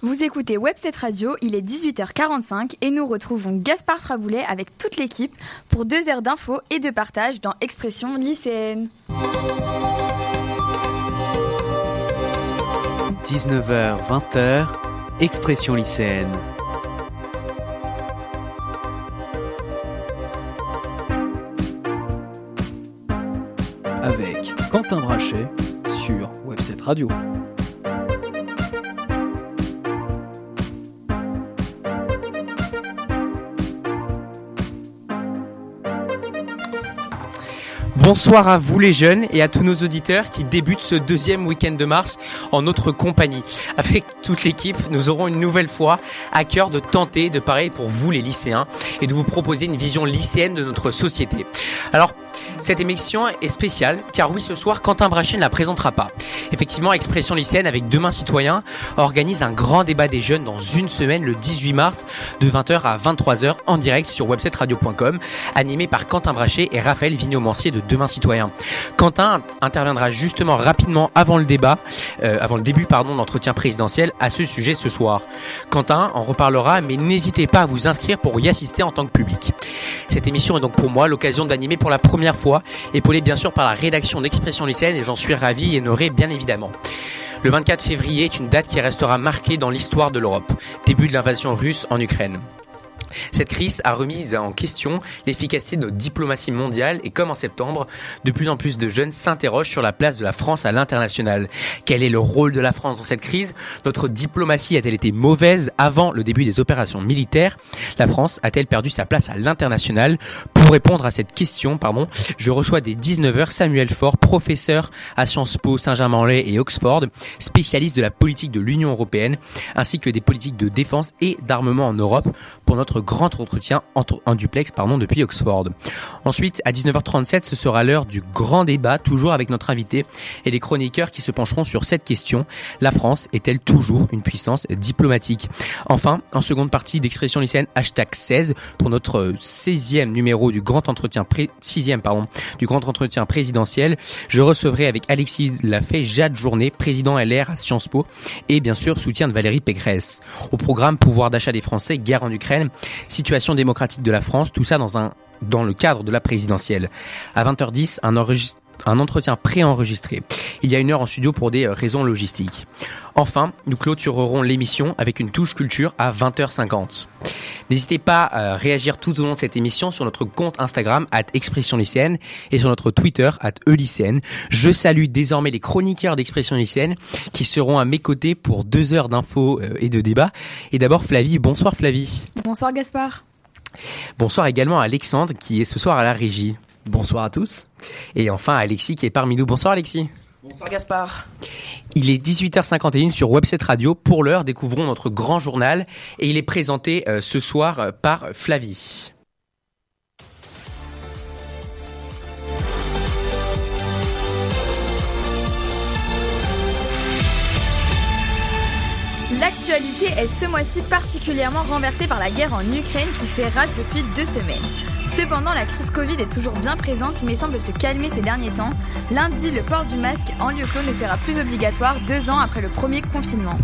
Vous écoutez Webset Radio, il est 18h45 et nous retrouvons Gaspard Fraboulet avec toute l'équipe pour deux heures d'infos et de partage dans Expression lycéenne. 19h, 20h, Expression lycéenne. Avec Quentin Brachet sur Webset Radio. Bonsoir à vous les jeunes et à tous nos auditeurs qui débutent ce deuxième week-end de mars en notre compagnie. Avec toute l'équipe, nous aurons une nouvelle fois à cœur de tenter de parler pour vous les lycéens et de vous proposer une vision lycéenne de notre société. Cette émission est spéciale car oui, ce soir, Quentin Brachet ne la présentera pas. Effectivement, Expression lycéenne avec Demain Citoyen organise un grand débat des jeunes dans une semaine le 18 mars de 20h à 23h en direct sur websetradio.com animé par Quentin Brachet et Raphaël Vigneault-Mancier de Demain Citoyen. Quentin interviendra justement rapidement avant le débat, euh, avant le début pardon d'entretien présidentiel à ce sujet ce soir. Quentin en reparlera mais n'hésitez pas à vous inscrire pour y assister en tant que public. Cette émission est donc pour moi l'occasion d'animer pour la première fois, épaulée bien sûr par la rédaction d'Expression lycéenne et j'en suis ravi et honoré bien évidemment. Le 24 février est une date qui restera marquée dans l'histoire de l'Europe, début de l'invasion russe en Ukraine. Cette crise a remis en question l'efficacité de notre diplomatie mondiale et comme en septembre, de plus en plus de jeunes s'interrogent sur la place de la France à l'international. Quel est le rôle de la France dans cette crise? Notre diplomatie a-t-elle été mauvaise avant le début des opérations militaires? La France a-t-elle perdu sa place à l'international? Pour répondre à cette question, pardon, je reçois des 19h Samuel Faure, professeur à Sciences Po, Saint-Germain-en-Laye et Oxford, spécialiste de la politique de l'Union européenne, ainsi que des politiques de défense et d'armement en Europe pour notre grand entretien en, duplex pardon, depuis Oxford. Ensuite, à 19h37, ce sera l'heure du grand débat, toujours avec notre invité et les chroniqueurs qui se pencheront sur cette question. La France est-elle toujours une puissance diplomatique? Enfin, en seconde partie d'expression lycéenne, hashtag 16 pour notre 16e numéro du grand entretien, 6e, pardon, du grand entretien présidentiel. Je recevrai avec Alexis Lafay, Jade Journée, président LR à Sciences Po et bien sûr soutien de Valérie Pécresse. Au programme pouvoir d'achat des Français, guerre en Ukraine, situation démocratique de la France, tout ça dans un dans le cadre de la présidentielle. À 20h10, un un entretien préenregistré. Il y a une heure en studio pour des euh, raisons logistiques. Enfin, nous clôturerons l'émission avec une touche culture à 20h50. N'hésitez pas à réagir tout au long de cette émission sur notre compte Instagram at expression lycéenne et sur notre Twitter at lycéenne. Je salue désormais les chroniqueurs d'expression lycéenne qui seront à mes côtés pour deux heures d'infos euh, et de débats. Et d'abord Flavie, bonsoir Flavie. Bonsoir Gaspard. Bonsoir également à Alexandre qui est ce soir à la régie. Bonsoir à tous. Et enfin Alexis qui est parmi nous. Bonsoir Alexis. Bonsoir Gaspard. Il est 18h51 sur Webset Radio. Pour l'heure, découvrons notre grand journal et il est présenté euh, ce soir euh, par Flavie. L'actualité est ce mois-ci particulièrement renversée par la guerre en Ukraine qui fait rage depuis deux semaines. Cependant, la crise Covid est toujours bien présente mais semble se calmer ces derniers temps. Lundi, le port du masque en lieu clos ne sera plus obligatoire deux ans après le premier confinement.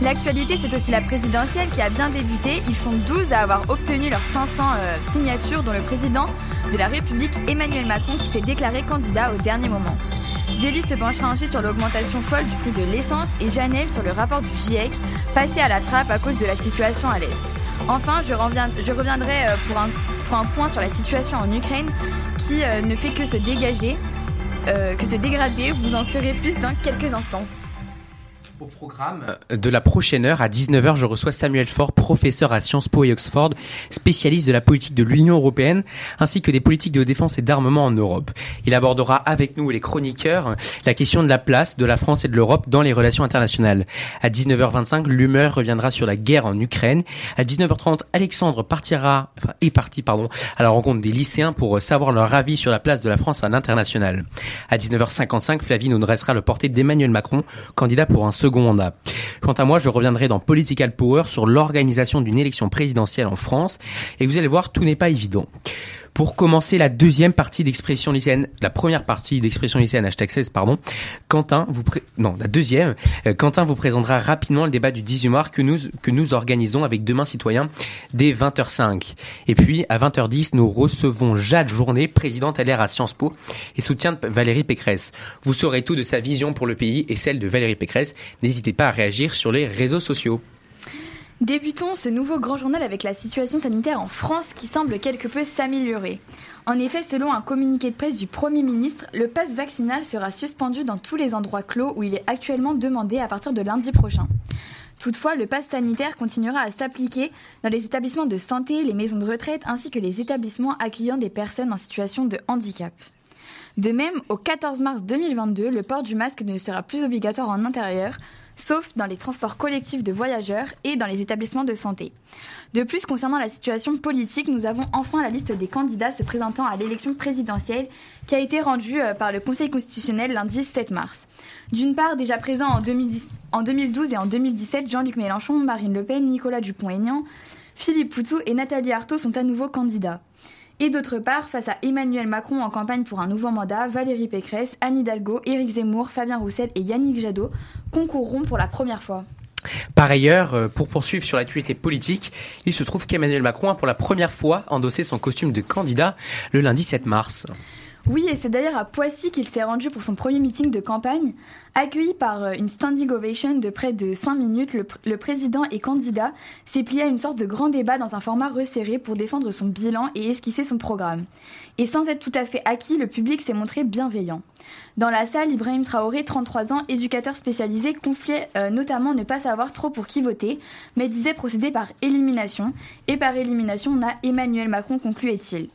L'actualité, c'est aussi la présidentielle qui a bien débuté. Ils sont 12 à avoir obtenu leurs 500 euh, signatures, dont le président de la République Emmanuel Macron qui s'est déclaré candidat au dernier moment. Zélie se penchera ensuite sur l'augmentation folle du prix de l'essence et Janelle sur le rapport du GIEC, passé à la trappe à cause de la situation à l'Est. Enfin, je, reviendrai euh, pour un, point sur la situation en Ukraine qui euh, ne fait que se dégager, euh, que se dégrader. Vous en saurez plus dans quelques instants. Au programme de la prochaine heure, à 19h, je reçois Samuel Faure, professeur à Sciences Po et Oxford, spécialiste de la politique de l'Union européenne, ainsi que des politiques de défense et d'armement en Europe. Il abordera avec nous, les chroniqueurs, la question de la place de la France et de l'Europe dans les relations internationales. À 19h25, l'humeur reviendra sur la guerre en Ukraine. À 19h30, Alexandre partira, enfin, est parti, pardon, à la rencontre des lycéens pour savoir leur avis sur la place de la France à l'international. À 19h55, Flavie nous dressera le portrait d'Emmanuel Macron, candidat pour un second Quant à moi, je reviendrai dans Political Power sur l'organisation d'une élection présidentielle en France et vous allez voir, tout n'est pas évident. Pour commencer la deuxième partie d'expression lycéenne, la première partie d'expression lycéenne, hashtag 16, pardon, Quentin vous non, la deuxième, euh, Quentin vous présentera rapidement le débat du 18 mars que nous, que nous organisons avec Demain Citoyen dès 20h05. Et puis, à 20h10, nous recevons Jade Journée, présidente LR à Sciences Po et soutien de Valérie Pécresse. Vous saurez tout de sa vision pour le pays et celle de Valérie Pécresse. N'hésitez pas à réagir sur les réseaux sociaux. Débutons ce nouveau grand journal avec la situation sanitaire en France qui semble quelque peu s'améliorer. En effet, selon un communiqué de presse du Premier ministre, le pass vaccinal sera suspendu dans tous les endroits clos où il est actuellement demandé à partir de lundi prochain. Toutefois, le pass sanitaire continuera à s'appliquer dans les établissements de santé, les maisons de retraite ainsi que les établissements accueillant des personnes en situation de handicap. De même, au 14 mars 2022, le port du masque ne sera plus obligatoire en intérieur, sauf dans les transports collectifs de voyageurs et dans les établissements de santé. De plus, concernant la situation politique, nous avons enfin la liste des candidats se présentant à l'élection présidentielle qui a été rendue euh, par le Conseil constitutionnel lundi 7 mars. D'une part, déjà présent en, 2012 et en 2017, Jean-Luc Mélenchon, Marine Le Pen, Nicolas Dupont-Aignan, Philippe Poutou et Nathalie Arthaud sont à nouveau candidats. Et d'autre part, face à Emmanuel Macron en campagne pour un nouveau mandat, Valérie Pécresse, Anne Hidalgo, Éric Zemmour, Fabien Roussel et Yannick Jadot concourront pour la première fois. Par ailleurs, euh, pour poursuivre sur l'actualité politique, il se trouve qu'Emmanuel Macron a pour la première fois endossé son costume de candidat le lundi 7 mars. Oui, et c'est d'ailleurs à Poissy qu'il s'est rendu pour son premier meeting de campagne. Accueilli par euh, une standing ovation de près de 5 minutes, le, président et candidat s'est plié à une sorte de grand débat dans un format resserré pour défendre son bilan et esquisser son programme. Et sans être tout à fait acquis, le public s'est montré bienveillant. Dans la salle, Ibrahim Traoré, 33 ans, éducateur spécialisé, confiait euh, notamment ne pas savoir trop pour qui voter, mais disait procéder par élimination. Et par élimination, on a Emmanuel Macron, concluait-il.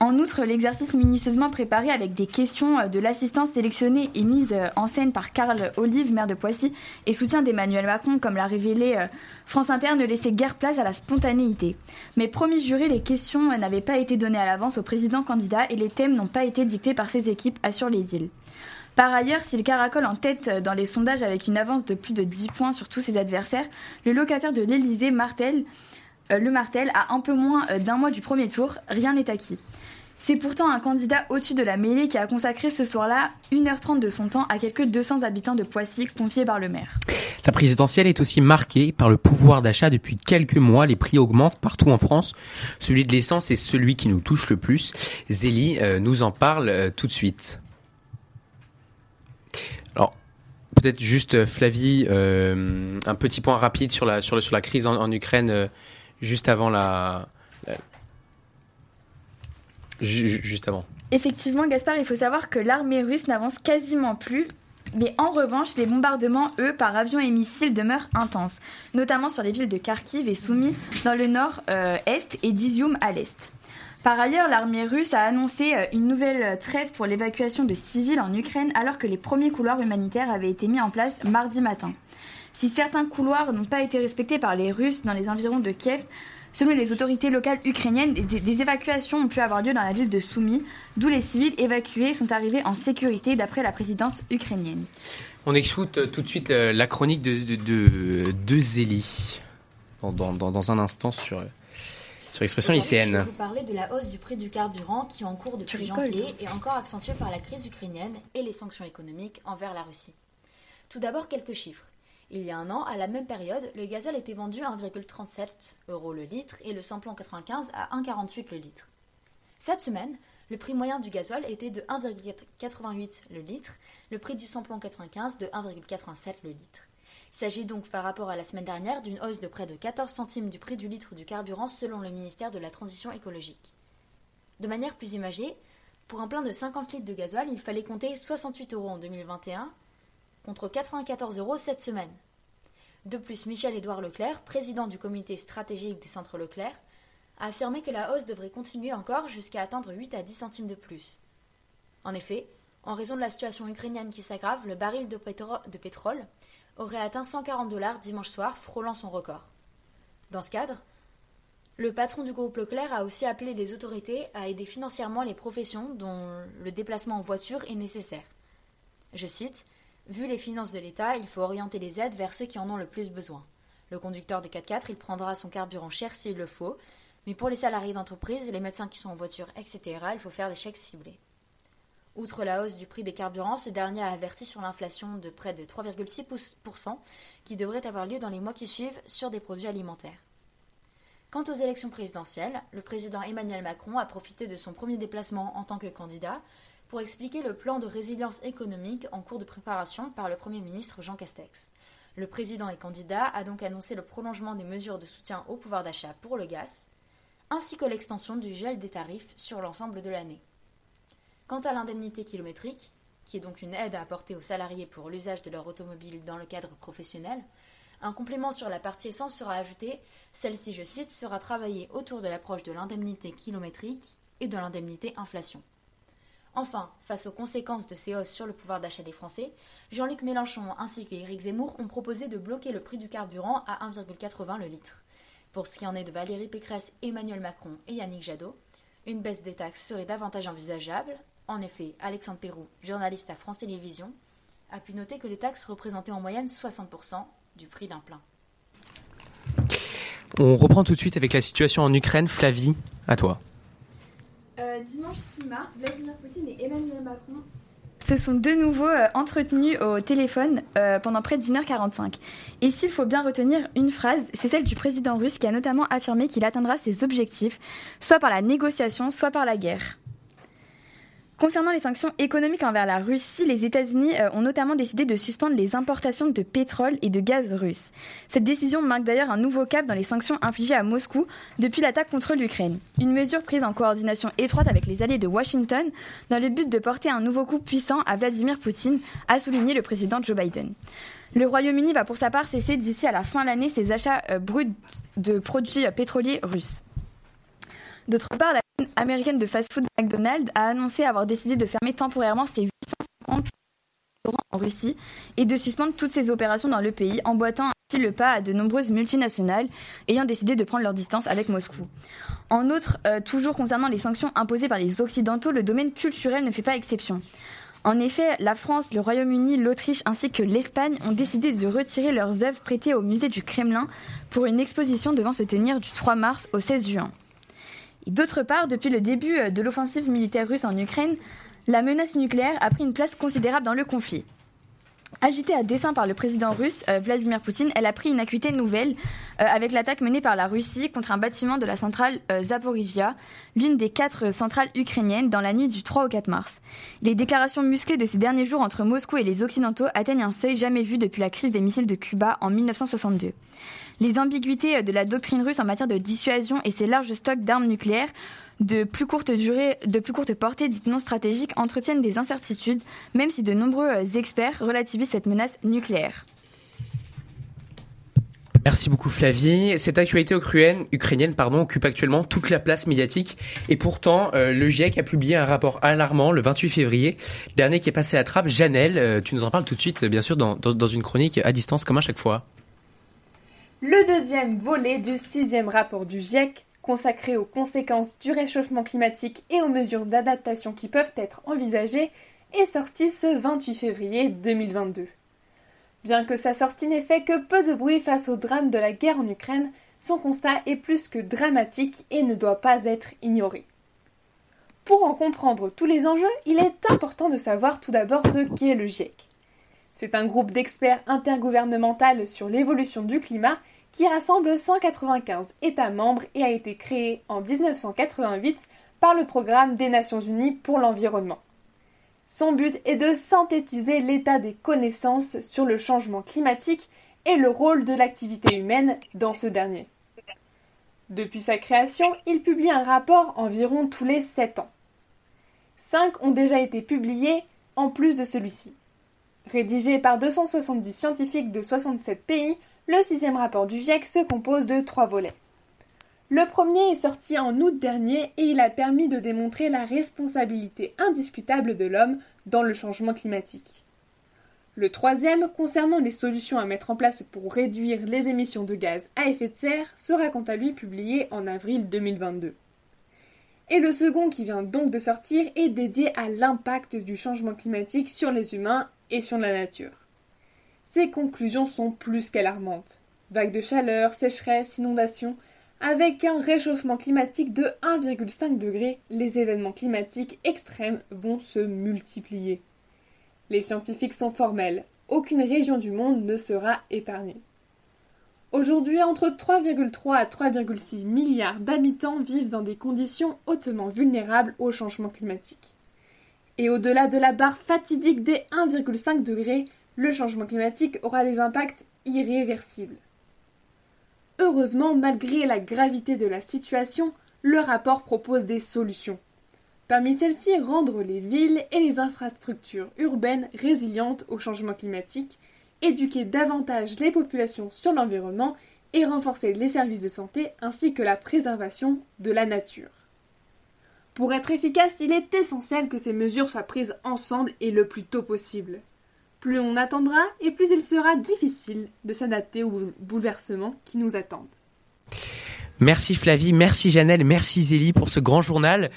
En outre, l'exercice minutieusement préparé avec des questions euh, de l'assistance sélectionnée et mise euh, en scène par Karl Olive, maire de Poissy, et soutien d'Emmanuel Macron, comme l'a révélé euh, France Inter, ne laissait guère place à la spontanéité. Mais promis juré, les questions n'avaient pas été données à l'avance au président candidat et les thèmes n'ont pas été dictés par ses équipes, assure l'édile. Par ailleurs, s'il caracole en tête dans les sondages avec une avance de plus de 10 points sur tous ses adversaires, le locataire de l'Elysée, Martel, le Martel, a un peu moins d'un mois du premier tour. Rien n'est acquis. C'est pourtant un candidat au-dessus de la mêlée qui a consacré ce soir-là 1h30 de son temps à quelques 200 habitants de Poissy confiés par le maire. La présidentielle est aussi marquée par le pouvoir d'achat. Depuis quelques mois, les prix augmentent partout en France. Celui de l'essence est celui qui nous touche le plus. Zélie euh, nous en parle euh, tout de suite. Alors, peut-être juste euh, Flavie, un petit point rapide sur la crise en, Ukraine juste avant la, juste avant. Effectivement, Gaspard, il faut savoir que l'armée russe n'avance quasiment plus. Mais en revanche, les bombardements, eux, par avions et missiles demeurent intenses, notamment sur les villes de Kharkiv et Soumy dans le nord-est et d'Izium à l'est. Par ailleurs, l'armée russe a annoncé euh, une nouvelle trêve pour l'évacuation de civils en Ukraine alors que les premiers couloirs humanitaires avaient été mis en place mardi matin. Si certains couloirs n'ont pas été respectés par les Russes dans les environs de Kiev, Selon les autorités locales ukrainiennes, des, évacuations ont pu avoir lieu dans la ville de Soumy, d'où les civils évacués sont arrivés en sécurité d'après la présidence ukrainienne. On écoute euh, tout de suite euh, la chronique de, de, de, Zélie dans, dans, dans, un instant sur, euh, sur l'expression lycéenne. Je vais vous parler de la hausse du prix du carburant qui est en cours depuis janvier et encore accentuée par la crise ukrainienne et les sanctions économiques envers la Russie. Tout d'abord, quelques chiffres. Il y a un an, à la même période, le gazole était vendu à 1,37 euros le litre et le samplon 95 à 1,48 le litre. Cette semaine, le prix moyen du gazole était de 1,88 le litre, le prix du samplon 95 de 1,87 le litre. Il s'agit donc par rapport à la semaine dernière d'une hausse de près de 14 centimes du prix du litre du carburant selon le ministère de la Transition écologique. De manière plus imagée, pour un plein de 50 litres de gasoil, il fallait compter 68 euros en 2021 contre 94 euros cette semaine. De plus, Michel-Édouard Leclerc, président du comité stratégique des centres Leclerc, a affirmé que la hausse devrait continuer encore jusqu'à atteindre 8 à 10 centimes de plus. En effet, en raison de la situation ukrainienne qui s'aggrave, le baril de, de, pétrole aurait atteint 140 dollars dimanche soir, frôlant son record. Dans ce cadre, le patron du groupe Leclerc a aussi appelé les autorités à aider financièrement les professions dont le déplacement en voiture est nécessaire. Je cite Vu les finances de l'État, il faut orienter les aides vers ceux qui en ont le plus besoin. Le conducteur de 4x4, il prendra son carburant cher s'il le faut, Mais pour les salariés d'entreprise, les médecins qui sont en voiture, etc., il faut faire des chèques ciblés. Outre la hausse du prix des carburants, ce dernier a averti sur l'inflation de près de 3,6% qui devrait avoir lieu dans les mois qui suivent sur des produits alimentaires. Quant aux élections présidentielles, le président Emmanuel Macron a profité de son premier déplacement en tant que candidat pour expliquer le plan de résilience économique en cours de préparation par le Premier ministre Jean Castex. Le président et candidat a donc annoncé le prolongement des mesures de soutien au pouvoir d'achat pour le gaz, ainsi que l'extension du gel des tarifs sur l'ensemble de l'année. Quant à l'indemnité kilométrique, qui est donc une aide à apporter aux salariés pour l'usage de leur automobile dans le cadre professionnel, un complément sur la partie essence sera ajouté. Celle-ci, je cite, sera travaillée autour de l'approche de l'indemnité kilométrique et de l'indemnité inflation. Enfin, face aux conséquences de ces hausses sur le pouvoir d'achat des Français, Jean-Luc Mélenchon ainsi qu'Éric Zemmour ont proposé de bloquer le prix du carburant à 1,80 le litre. Pour ce qui en est de Valérie Pécresse, Emmanuel Macron et Yannick Jadot, une baisse des taxes serait davantage envisageable, en effet, Alexandre Perroux, journaliste à France Télévisions, a pu noter que les taxes représentaient en moyenne 60% du prix d'un plein. On reprend tout de suite avec la situation en Ukraine. Flavie, à toi. Euh, dimanche 6 mars, Vladimir Poutine et Emmanuel Macron se sont de nouveau euh, entretenus au téléphone euh, pendant près d'une heure 45. Et s'il faut bien retenir une phrase, c'est celle du président russe qui a notamment affirmé qu'il atteindra ses objectifs, soit par la négociation, soit par la guerre. Concernant les sanctions économiques envers la Russie, les États-Unis euh, ont notamment décidé de suspendre les importations de pétrole et de gaz russe. Cette décision marque d'ailleurs un nouveau cap dans les sanctions infligées à Moscou depuis l'attaque contre l'Ukraine. Une mesure prise en coordination étroite avec les alliés de Washington dans le but de porter un nouveau coup puissant à Vladimir Poutine, a souligné le président Joe Biden. Le Royaume-Uni va pour sa part cesser d'ici à la fin de l'année ses achats euh, bruts de produits pétroliers russes. D'autre part, la chaîne américaine de fast-food McDonald's a annoncé avoir décidé de fermer temporairement ses 850 restaurants en Russie et de suspendre toutes ses opérations dans le pays, emboîtant ainsi le pas à de nombreuses multinationales ayant décidé de prendre leur distance avec Moscou. En outre, euh, toujours concernant les sanctions imposées par les Occidentaux, le domaine culturel ne fait pas exception. En effet, la France, le Royaume-Uni, l'Autriche ainsi que l'Espagne ont décidé de retirer leurs œuvres prêtées au musée du Kremlin pour une exposition devant se tenir du 3 mars au 16 juin. D'autre part, depuis le début euh, de l'offensive militaire russe en Ukraine, la menace nucléaire a pris une place considérable dans le conflit. Agitée à dessein par le président russe euh, Vladimir Poutine, elle a pris une acuité nouvelle euh, avec l'attaque menée par la Russie contre un bâtiment de la centrale Zaporizhia, l'une des quatre centrales ukrainiennes, dans la nuit du 3 au 4 mars. Les déclarations musclées de ces derniers jours entre Moscou et les Occidentaux atteignent un seuil jamais vu depuis la crise des missiles de Cuba en 1962. Les ambiguïtés de la doctrine russe en matière de dissuasion et ses larges stocks d'armes nucléaires de plus courte durée, de plus courte portée dites non stratégiques entretiennent des incertitudes, même si de nombreux experts relativisent cette menace nucléaire. Merci beaucoup Flavie. Cette actualité ukrainienne, occupe actuellement toute la place médiatique et pourtant euh, le GIEC a publié un rapport alarmant le 28 février, dernier qui est passé à trappe. Janelle, euh, tu nous en parles tout de suite bien sûr dans une chronique à distance comme à chaque fois. Le deuxième volet du sixième rapport du GIEC, consacré aux conséquences du réchauffement climatique et aux mesures d'adaptation qui peuvent être envisagées, est sorti ce 28 février 2022. Bien que sa sortie n'ait fait que peu de bruit face au drame de la guerre en Ukraine, son constat est plus que dramatique et ne doit pas être ignoré. Pour en comprendre tous les enjeux, il est important de savoir tout d'abord ce qu'est le GIEC. C'est un groupe d'experts intergouvernemental sur l'évolution du climat qui rassemble 195 États membres et a été créé en 1988 par le Programme des Nations Unies pour l'environnement. Son but est de synthétiser l'état des connaissances sur le changement climatique et le rôle de l'activité humaine dans ce dernier. Depuis sa création, il publie un rapport environ tous les 7 ans. Cinq ont déjà été publiés en plus de celui-ci. Rédigé par 270 scientifiques de 67 pays, le sixième rapport du GIEC se compose de trois volets. Le premier est sorti en août dernier et il a permis de démontrer la responsabilité indiscutable de l'homme dans le changement climatique. Le troisième, concernant les solutions à mettre en place pour réduire les émissions de gaz à effet de serre, sera quant à lui publié en avril 2022. Et le second, qui vient donc de sortir, est dédié à l'impact du changement climatique sur les humains et sur la nature. Ces conclusions sont plus qu'alarmantes. Vagues de chaleur, sécheresse, inondations, Avec un réchauffement climatique de 1,5 degré, les événements climatiques extrêmes vont se multiplier. Les scientifiques sont formels, aucune région du monde ne sera épargnée. Aujourd'hui, entre 3,3 à 3,6 milliards d'habitants vivent dans des conditions hautement vulnérables au changement climatique. Et au-delà de la barre fatidique des 1,5 degrés, le changement climatique aura des impacts irréversibles. Heureusement, malgré la gravité de la situation, le rapport propose des solutions. Parmi celles-ci, rendre les villes et les infrastructures urbaines résilientes au changement climatique, éduquer davantage les populations sur l'environnement et renforcer les services de santé ainsi que la préservation de la nature. Pour être efficace, il est essentiel que ces mesures soient prises ensemble et le plus tôt possible. Plus on attendra et plus il sera difficile de s'adapter aux bouleversements qui nous attendent. Merci Flavie, merci Janelle, merci Zélie pour ce grand journal.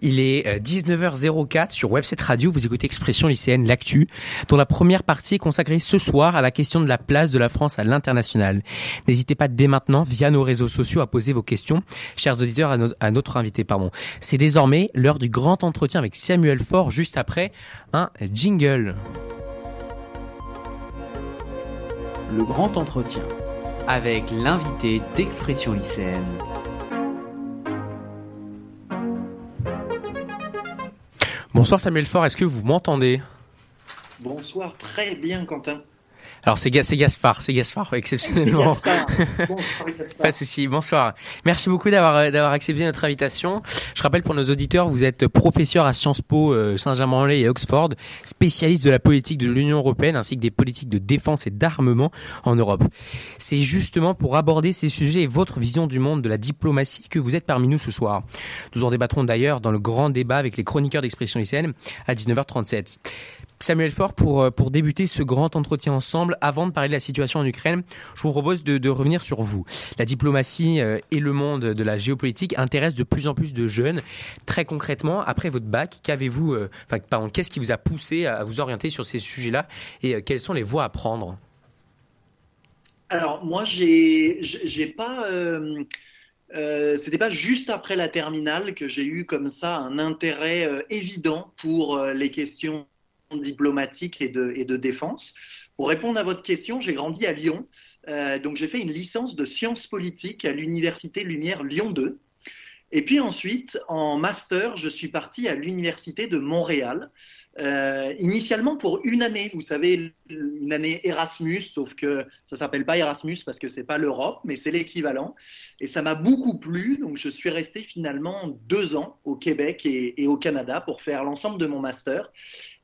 Il est 19h04 euh, sur Webset Radio, vous écoutez Expression lycéenne, l'actu, dont la première partie est consacrée ce soir à la question de la place de la France à l'international. N'hésitez pas dès maintenant, via nos réseaux sociaux, à poser vos questions, chers auditeurs, à, notre invité. Pardon. C'est désormais l'heure du grand entretien avec Samuel Faure, juste après un jingle. Le grand entretien avec l'invité d'expression lycéenne. Bonsoir Samuel Faure, est-ce que vous m'entendez? Bonsoir, très bien Quentin. Alors c'est Gaspard, c'est Gaspard exceptionnellement. Bonsoir, Gaspard. Pas de souci. Bonsoir. Merci beaucoup d'avoir euh, d'avoir accepté notre invitation. Je rappelle pour nos auditeurs, vous êtes professeur à Sciences Po euh, Saint-Germain-en-Laye et Oxford, spécialiste de la politique de l'Union européenne ainsi que des politiques de défense et d'armement en Europe. C'est justement pour aborder ces sujets et votre vision du monde de la diplomatie que vous êtes parmi nous ce soir. Nous en débattrons d'ailleurs dans le grand débat avec les chroniqueurs d'expression lycéenne à 19h37. Samuel Faure, pour, euh, pour débuter ce grand entretien ensemble, avant de parler de la situation en Ukraine, je vous propose de, de revenir sur vous. La diplomatie euh, et le monde de la géopolitique intéressent de plus en plus de jeunes. Très concrètement, après votre bac, qu'avez-vous, euh, enfin, pardon, qu'est-ce qui vous a poussé à vous orienter sur ces sujets-là et quelles sont les voies à prendre? Alors moi, j'ai, j'ai pas. C'était pas juste après la terminale que j'ai eu comme ça un intérêt évident pour les questions diplomatique et de, défense. Pour répondre à votre question, j'ai grandi à Lyon. Euh, donc j'ai fait une licence de sciences politiques à l'université Lumière Lyon 2. Et puis ensuite, en master, je suis parti à l'université de Montréal. Euh, initialement pour une année, vous savez, une année Erasmus, sauf que ça s'appelle pas Erasmus parce que c'est pas l'Europe, mais c'est l'équivalent. Et ça m'a beaucoup plu, donc je suis resté finalement deux ans au Québec et au Canada pour faire l'ensemble de mon master.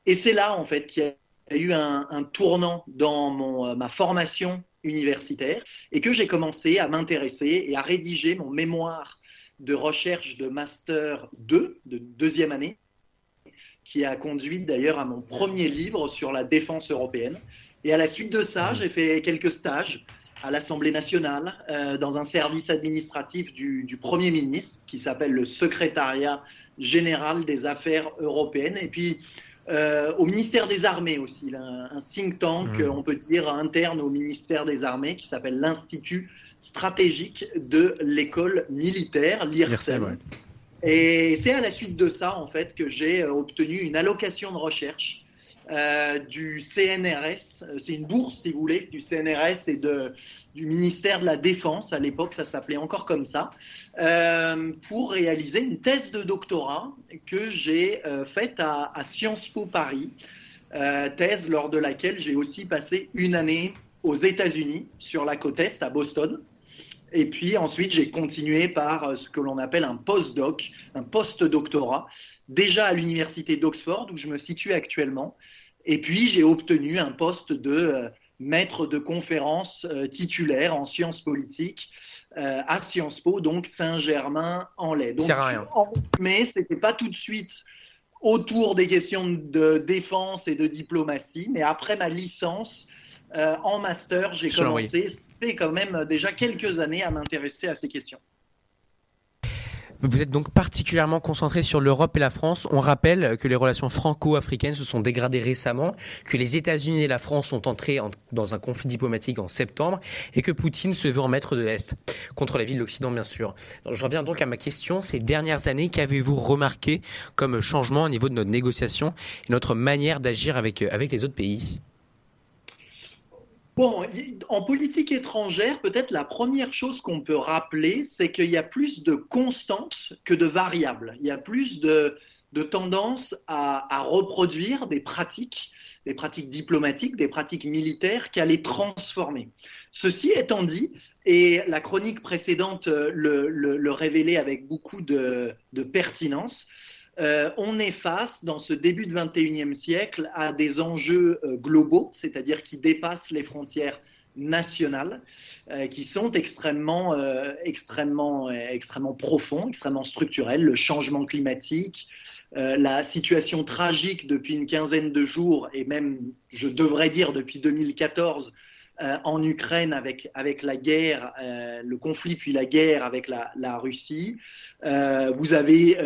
Et c'est là, en fait, qu'il y a eu un, tournant dans mon, euh, ma formation universitaire et que j'ai commencé à m'intéresser et à rédiger mon mémoire de recherche de master 2, de deuxième année, qui a conduit d'ailleurs à mon premier livre sur la défense européenne. Et à la suite de ça, j'ai fait quelques stages à l'Assemblée nationale, euh, dans un service administratif du, du Premier ministre, qui s'appelle le Secrétariat général des affaires européennes. Et puis, euh, au ministère des Armées aussi, un, un think tank, mmh. on peut dire, interne au ministère des Armées qui s'appelle l'Institut stratégique de l'école militaire, l'IRSEM. Et c'est à la suite de ça, en fait, que j'ai euh, obtenu une allocation de recherche euh, du CNRS. Euh, c'est une bourse, si vous voulez, du CNRS et du ministère de la Défense. À l'époque, ça s'appelait encore comme ça, euh, pour réaliser une thèse de doctorat que j'ai faite à, Sciences Po Paris. thèse lors de laquelle j'ai aussi passé une année aux États-Unis, sur la côte Est, à Boston. Et puis ensuite, j'ai continué par ce que l'on appelle un postdoc, un post-doctorat, déjà à l'université d'Oxford, où je me situe actuellement. Et puis, j'ai obtenu un poste de euh, maître de conférence euh, titulaire en sciences politiques euh, à Sciences Po, donc Saint-Germain-en-Laye. Donc, rien. mais ce n'était pas tout de suite autour des questions de défense et de diplomatie, mais après ma licence en master, j'ai commencé, ça fait quand même déjà quelques années à m'intéresser à ces questions. Vous êtes donc particulièrement concentré sur l'Europe et la France. On rappelle que les relations franco-africaines se sont dégradées récemment, que les États-Unis et la France sont entrés dans un conflit diplomatique en septembre et que Poutine se veut en maître de l'Est, contre la ville de l'Occident bien sûr. je reviens donc à ma question. Ces dernières années, qu'avez-vous remarqué comme changement au niveau de notre négociation et notre manière d'agir avec, avec les autres pays? Bon, en politique étrangère, peut-être la première chose qu'on peut rappeler, c'est qu'il y a plus de constantes que de variables. Il y a plus de, tendance à, reproduire des pratiques, des pratiques diplomatiques, des pratiques militaires, qu'à les transformer. Ceci étant dit, et la chronique précédente le, révélait avec beaucoup de pertinence, euh, on est face, dans ce début de 21e siècle, à des enjeux euh, globaux, c'est-à-dire qui dépassent les frontières nationales, euh, qui sont extrêmement, extrêmement, extrêmement profonds, extrêmement structurels. Le changement climatique, la situation tragique depuis une quinzaine de jours, et même, je devrais dire, depuis 2014, euh, en Ukraine avec, avec la guerre, euh, le conflit puis la guerre avec la, Russie. Euh, vous avez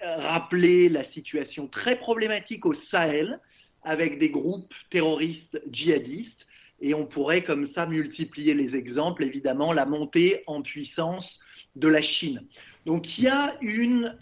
rappelé la situation très problématique au Sahel avec des groupes terroristes djihadistes. Et on pourrait comme ça multiplier les exemples, évidemment, la montée en puissance de la Chine. Donc il y a une,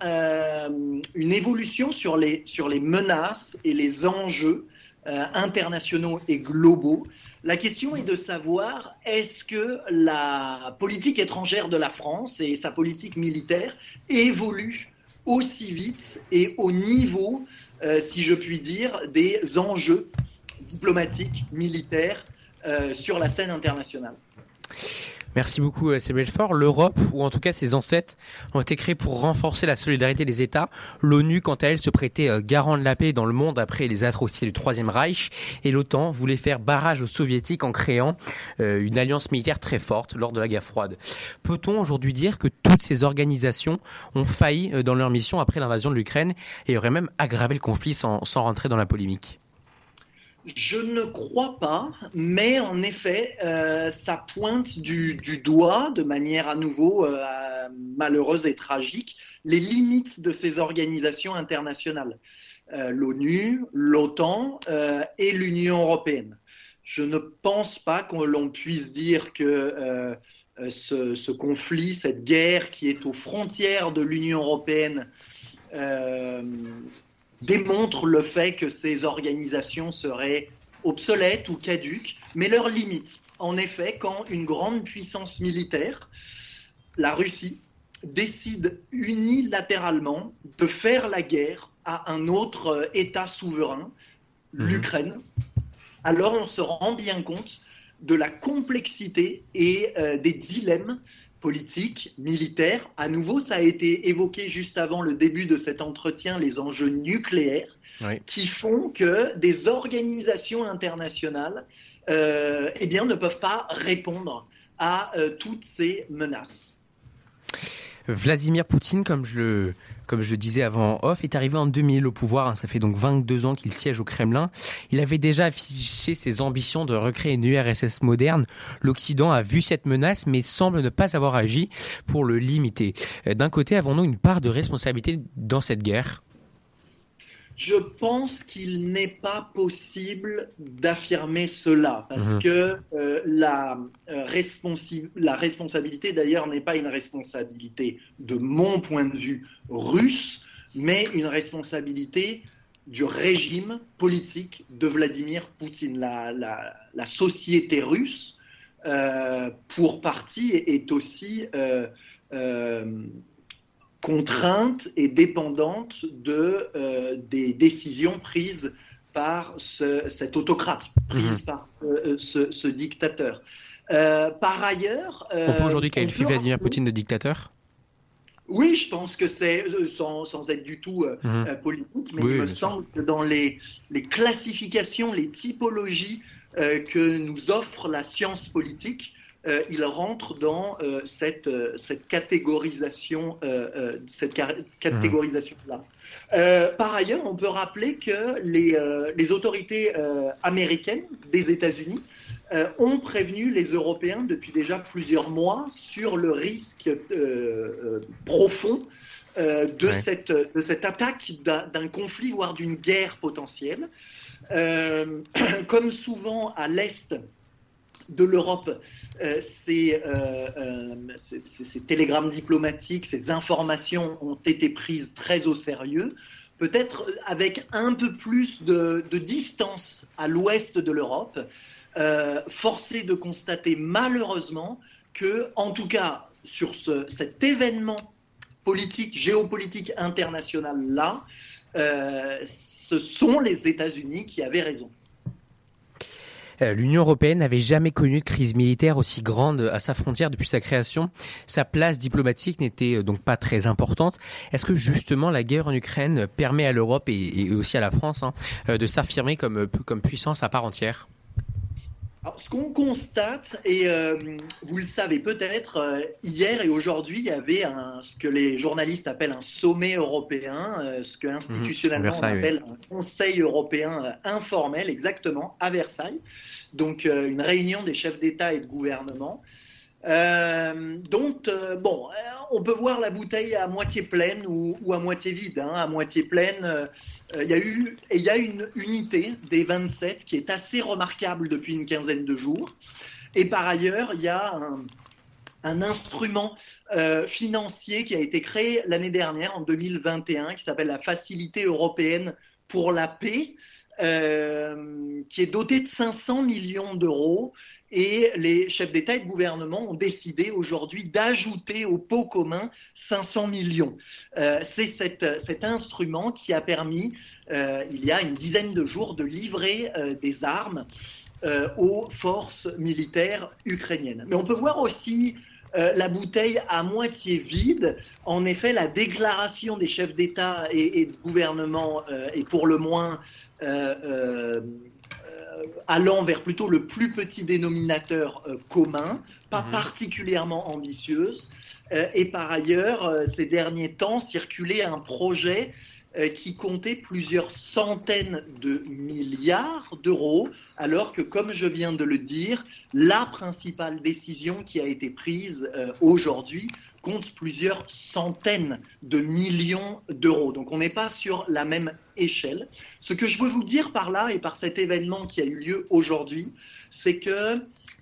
une évolution sur les, sur les menaces et les enjeux internationaux et globaux la question est de savoir est-ce que la politique étrangère de la France et sa politique militaire évoluent aussi vite et au niveau, euh, si je puis dire, des enjeux diplomatiques, militaires euh, sur la scène internationale? Merci beaucoup, euh, Sébastien Fort. L'Europe, ou en tout cas ses ancêtres, ont été créés pour renforcer la solidarité des États. L'ONU, quant à elle, se prêtait euh, garant de la paix dans le monde après les atrocités du Troisième Reich. Et l'OTAN voulait faire barrage aux Soviétiques en créant euh, une alliance militaire très forte lors de la guerre froide. Peut-on aujourd'hui dire que toutes ces organisations ont failli dans leur mission après l'invasion de l'Ukraine et auraient même aggravé le conflit sans rentrer dans la polémique? Je ne crois pas, mais en effet, euh, ça pointe du, doigt, de manière à nouveau euh, malheureuse et tragique, les limites de ces organisations internationales, euh, l'ONU, l'OTAN et l'Union européenne. Je ne pense pas qu'on l'on puisse dire que ce, conflit, cette guerre qui est aux frontières de l'Union européenne, démontre le fait que ces organisations seraient obsolètes ou caduques, mais leurs limites. En effet, quand une grande puissance militaire, la Russie, décide unilatéralement de faire la guerre à un autre euh, État souverain, mhm. l'Ukraine, alors on se rend bien compte de la complexité et euh, des dilemmes politique, militaire. À nouveau, ça a été évoqué juste avant le début de cet entretien, les enjeux nucléaires, qui font que des organisations internationales euh, eh bien, ne peuvent pas répondre à euh, toutes ces menaces. Vladimir Poutine, comme je le, disais avant off, est arrivé en 2000 au pouvoir. Hein. ça fait donc 22 ans qu'il siège au Kremlin. Il avait déjà affiché ses ambitions de recréer une URSS moderne. L'Occident a vu cette menace, mais semble ne pas avoir agi pour le limiter. Euh, d'un côté, avons-nous une part de responsabilité dans cette guerre? Je pense qu'il n'est pas possible d'affirmer cela parce mhm. que euh, la, euh, la responsabilité d'ailleurs n'est pas une responsabilité de mon point de vue russe, mais une responsabilité du régime politique de Vladimir Poutine. La, la, société russe, euh, pour partie, est aussi contrainte et dépendante de, euh, des décisions prises par ce, cet autocrate, prises mhm. par ce, euh, ce, ce dictateur. Euh, par ailleurs... On peut aujourd'hui qualifier Vladimir Poutine de dictateur? Oui, je pense que c'est, sans, sans, être du tout mhm. politique, mais il me semble que dans les, les, classifications, les typologies que nous offre la science politique, euh, il rentre dans euh, cette, euh, cette catégorisation, cette catégorisation-là. par ailleurs, on peut rappeler que les, les autorités américaines des États-Unis ont prévenu les Européens depuis déjà plusieurs mois sur le risque profond de, cette, de cette attaque d'un conflit, voire d'une guerre potentielle. comme souvent à l'Est de l'Europe, euh, euh, euh, ces, télégrammes diplomatiques, ces informations ont été prises très au sérieux, peut-être avec un peu plus de, distance à l'ouest de l'Europe, forcé de constater malheureusement que, en tout cas, sur cet événement politique, géopolitique international-là, ce sont les États-Unis qui avaient raison. Euh, L'Union européenne n'avait jamais connu de crise militaire aussi grande à sa frontière depuis sa création. Sa place diplomatique n'était euh, donc pas très importante. Est-ce que justement la guerre en Ukraine permet à l'Europe et, aussi à la France hein, euh, de s'affirmer comme, comme puissance à part entière? Ce qu'on constate, et vous le savez peut-être, hier et aujourd'hui, il y avait un, ce que les journalistes appellent un sommet européen, ce que mhm. institutionnellement on appelle un Conseil européen informel, exactement, à Versailles donc euh, une réunion des chefs d'État et de gouvernement. Euh, donc, euh, bon, on peut voir la bouteille à moitié pleine ou, à moitié vide. Hein. À moitié pleine, il y a une unité des 27 qui est assez remarquable depuis une quinzaine de jours. Et par ailleurs, il y a un, instrument financier qui a été créé l'année dernière, en 2021, qui s'appelle la Facilité européenne pour la paix, euh, qui est doté de 500 millions d'euros. Et les chefs d'État et de gouvernement ont décidé aujourd'hui d'ajouter au pot commun 500 millions. Euh, c'est cet instrument qui a permis, euh, il y a une dizaine de jours, de livrer des armes aux forces militaires ukrainiennes. Mais on peut voir aussi la bouteille à moitié vide. En effet, la déclaration des chefs d'État et, de gouvernement est pour le moins euh, euh, allant vers plutôt le plus petit dénominateur euh, commun, pas mhm. particulièrement ambitieuse. et par ailleurs, ces derniers temps, circulait un projet qui comptait plusieurs centaines de milliards d'euros, alors que, comme je viens de le dire, la principale décision qui a été prise aujourd'hui compte plusieurs centaines de millions d'euros. Donc on n'est pas sur la même échelle. Ce que je veux vous dire par là et par cet événement qui a eu lieu aujourd'hui, c'est que,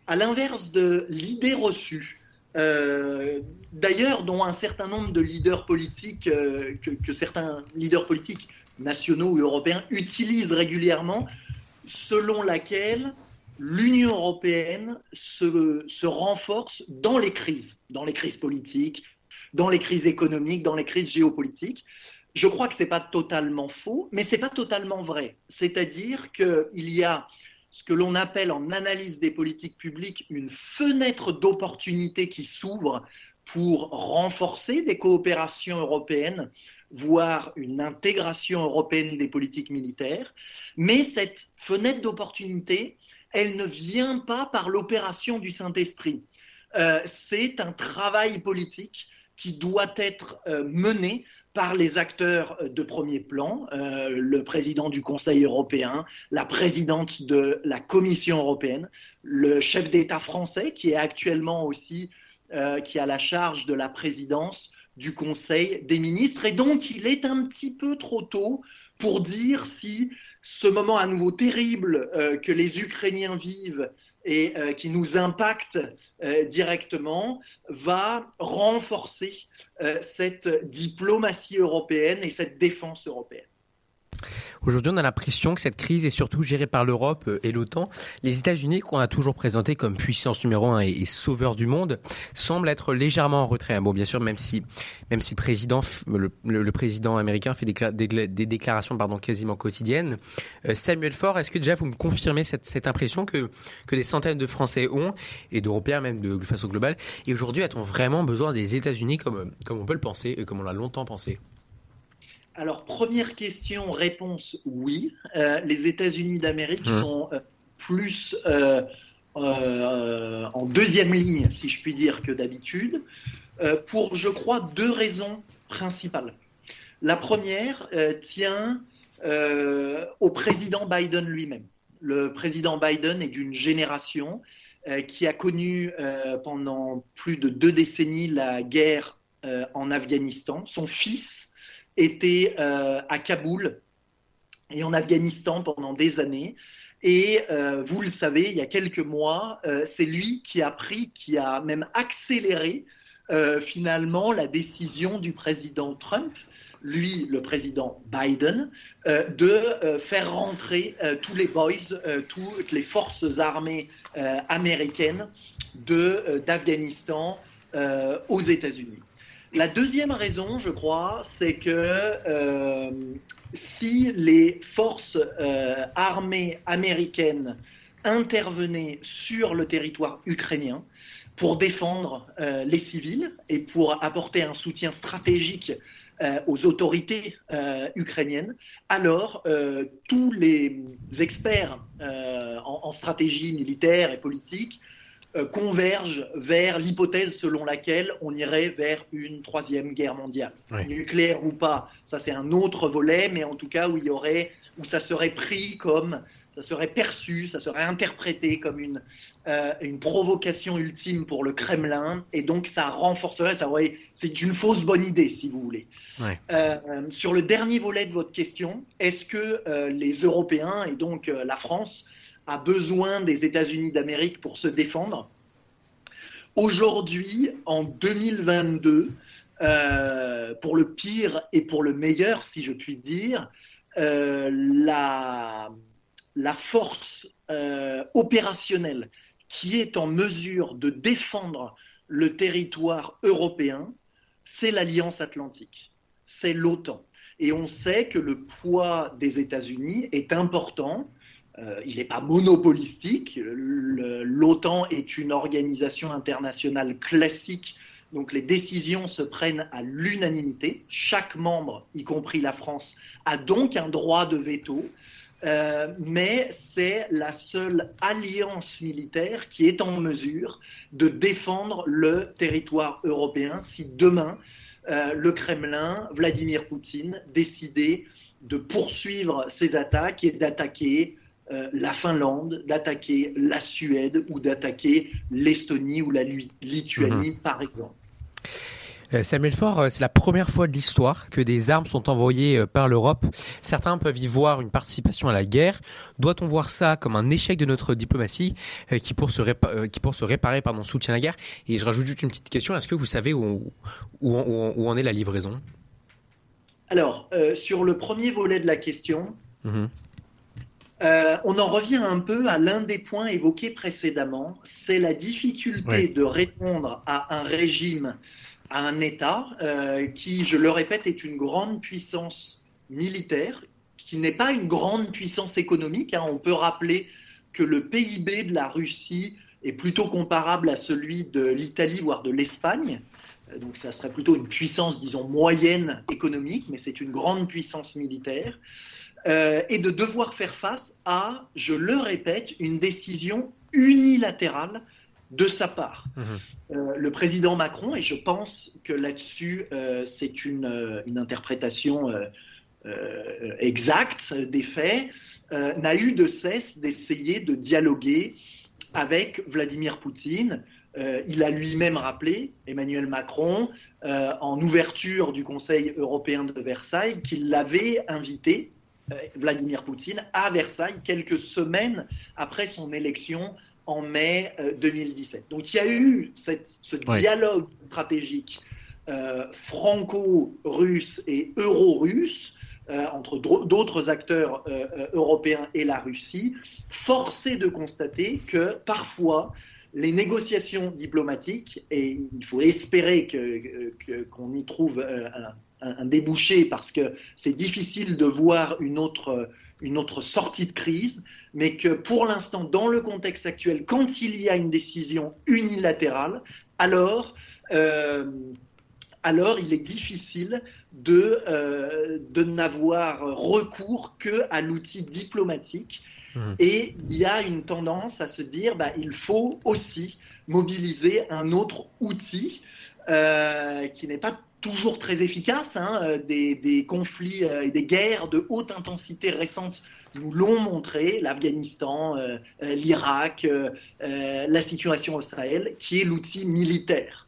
à l'inverse de l'idée reçue, euh, d'ailleurs dont un certain nombre de leaders politiques, euh, que, certains leaders politiques nationaux ou européens utilisent régulièrement, selon laquelle l'Union européenne se, renforce dans les crises, dans les crises politiques, dans les crises économiques, dans les crises géopolitiques. Je crois que ce n'est pas totalement faux, mais ce n'est pas totalement vrai. C'est-à-dire qu'il y a ce que l'on appelle en analyse des politiques publiques une fenêtre d'opportunité qui s'ouvre pour renforcer des coopérations européennes, voire une intégration européenne des politiques militaires. Mais cette fenêtre d'opportunité, elle ne vient pas par l'opération du Saint-Esprit. Euh, c'est un travail politique qui doit être euh, mené par les acteurs de premier plan, euh, le président du Conseil européen, la présidente de la Commission européenne, le chef d'État français qui est actuellement aussi, qui a la charge de la présidence du Conseil des ministres. Et donc, il est un petit peu trop tôt pour dire si ce moment à nouveau terrible euh, que les Ukrainiens vivent et euh, qui nous impacte euh, directement va renforcer cette diplomatie européenne et cette défense européenne. Aujourd'hui, on a l'impression que cette crise est surtout gérée par l'Europe euh, et l'OTAN. Les États-Unis, qu'on a toujours présenté comme puissance numéro un et, sauveur du monde, semblent être légèrement en retrait. Bon, bien sûr, même si, même si le président, américain fait des, déclarations pardon, quasiment quotidiennes. Euh, Samuel Faure, est-ce que déjà vous me confirmez cette, impression que, que des centaines de Français ont, et d'Européens même de, façon globale, et aujourd'hui, a-t-on vraiment besoin des États-Unis comme, comme on peut le penser et comme on l'a longtemps pensé? Alors, première question, réponse oui. Euh, les États-Unis d'Amérique mmh. sont euh, plus euh, en deuxième ligne, si je puis dire, que d'habitude, pour, je crois, deux raisons principales. La première tient au président Biden lui-même. Le président Biden est d'une génération qui a connu pendant plus de deux décennies la guerre en Afghanistan. Son fils était à Kaboul et en Afghanistan pendant des années. Et euh, vous le savez, il y a quelques mois, euh, c'est lui qui a pris, qui a même accéléré euh, finalement la décision du président Trump, lui, le président Biden, de faire rentrer tous les boys, toutes les forces armées américaines d'Afghanistan aux États-Unis. La deuxième raison, je crois, c'est que si les forces euh, armées américaines intervenaient sur le territoire ukrainien pour défendre euh, les civils et pour apporter un soutien stratégique euh, aux autorités ukrainiennes, alors tous les experts en, stratégie militaire et politique euh, convergent vers l'hypothèse selon laquelle on irait vers une troisième guerre mondiale. Nucléaire ou pas, ça c'est un autre volet, mais en tout cas où il y aurait, où ça serait pris comme, ça serait perçu, ça serait interprété comme une, euh, une provocation ultime pour le Kremlin, et donc ça renforcerait, ça c'est une fausse bonne idée si vous voulez. Euh, sur le dernier volet de votre question, est-ce que les Européens et donc la France a besoin des États-Unis d'Amérique pour se défendre. Aujourd'hui, en 2022, euh, pour le pire et pour le meilleur, si je puis dire, euh, la, force euh, opérationnelle qui est en mesure de défendre le territoire européen, c'est l'Alliance atlantique, c'est l'OTAN. Et on sait que le poids des États-Unis est important euh, il n'est pas monopolistique. L'OTAN est une organisation internationale classique, donc les décisions se prennent à l'unanimité. Chaque membre, y compris la France, a donc un droit de veto. Euh, mais c'est la seule alliance militaire qui est en mesure de défendre le territoire européen si demain euh, le Kremlin, Vladimir Poutine, décidait de poursuivre ses attaques et d'attaquer euh, la Finlande, d'attaquer la Suède ou d'attaquer l'Estonie ou la Lituanie, mhm. par exemple. Euh, Samuel Faure, euh, c'est la première fois de l'histoire que des armes sont envoyées par l'Europe. Certains peuvent y voir une participation à la guerre. Doit-on voir ça comme un échec de notre diplomatie qui, pour se, qui pour se réparer pardon, soutient la guerre? Et je rajoute juste une petite question. Est-ce que vous savez où, où, en est la livraison? Alors, sur le premier volet de la question, mhm. Euh, on en revient un peu à l'un des points évoqués précédemment, c'est la difficulté de répondre à un régime, à un État euh, qui, je le répète, est une grande puissance militaire, qui n'est pas une grande puissance économique. Hein. On peut rappeler que le PIB de la Russie est plutôt comparable à celui de l'Italie, voire de l'Espagne. Euh, donc ça serait plutôt une puissance, disons, moyenne économique, mais c'est une grande puissance militaire. Euh, et de devoir faire face à, je le répète, une décision unilatérale de sa part. Mhm. Euh, le président Macron, et je pense que là-dessus, euh, c'est une, une, interprétation exacte des faits, n'a eu de cesse d'essayer de dialoguer avec Vladimir Poutine. il a lui-même rappelé, Emmanuel Macron, en ouverture du Conseil européen de Versailles, qu'il l'avait invité Vladimir Poutine à Versailles quelques semaines après son élection en mai 2017. Euh, Donc il y a eu ce dialogue stratégique euh, franco-russe et euro-russe entre d'autres acteurs européens et la Russie, forcé de constater que parfois les négociations diplomatiques, et il faut espérer qu'on y trouve un, un, débouché parce que c'est difficile de voir une autre, une autre sortie de crise, mais que pour l'instant, dans le contexte actuel, quand il y a une décision unilatérale, alors, euh, alors il est difficile de, euh, de n'avoir recours que à l'outil diplomatique. Mmh. Et il y a une tendance à se dire, bah, il faut aussi mobiliser un autre outil qui n'est pas toujours très efficace. Hein, des, des, conflits et des guerres de haute intensité récentes nous l'ont montré, l'Afghanistan, l'Irak, la situation au Sahel, qui est l'outil militaire.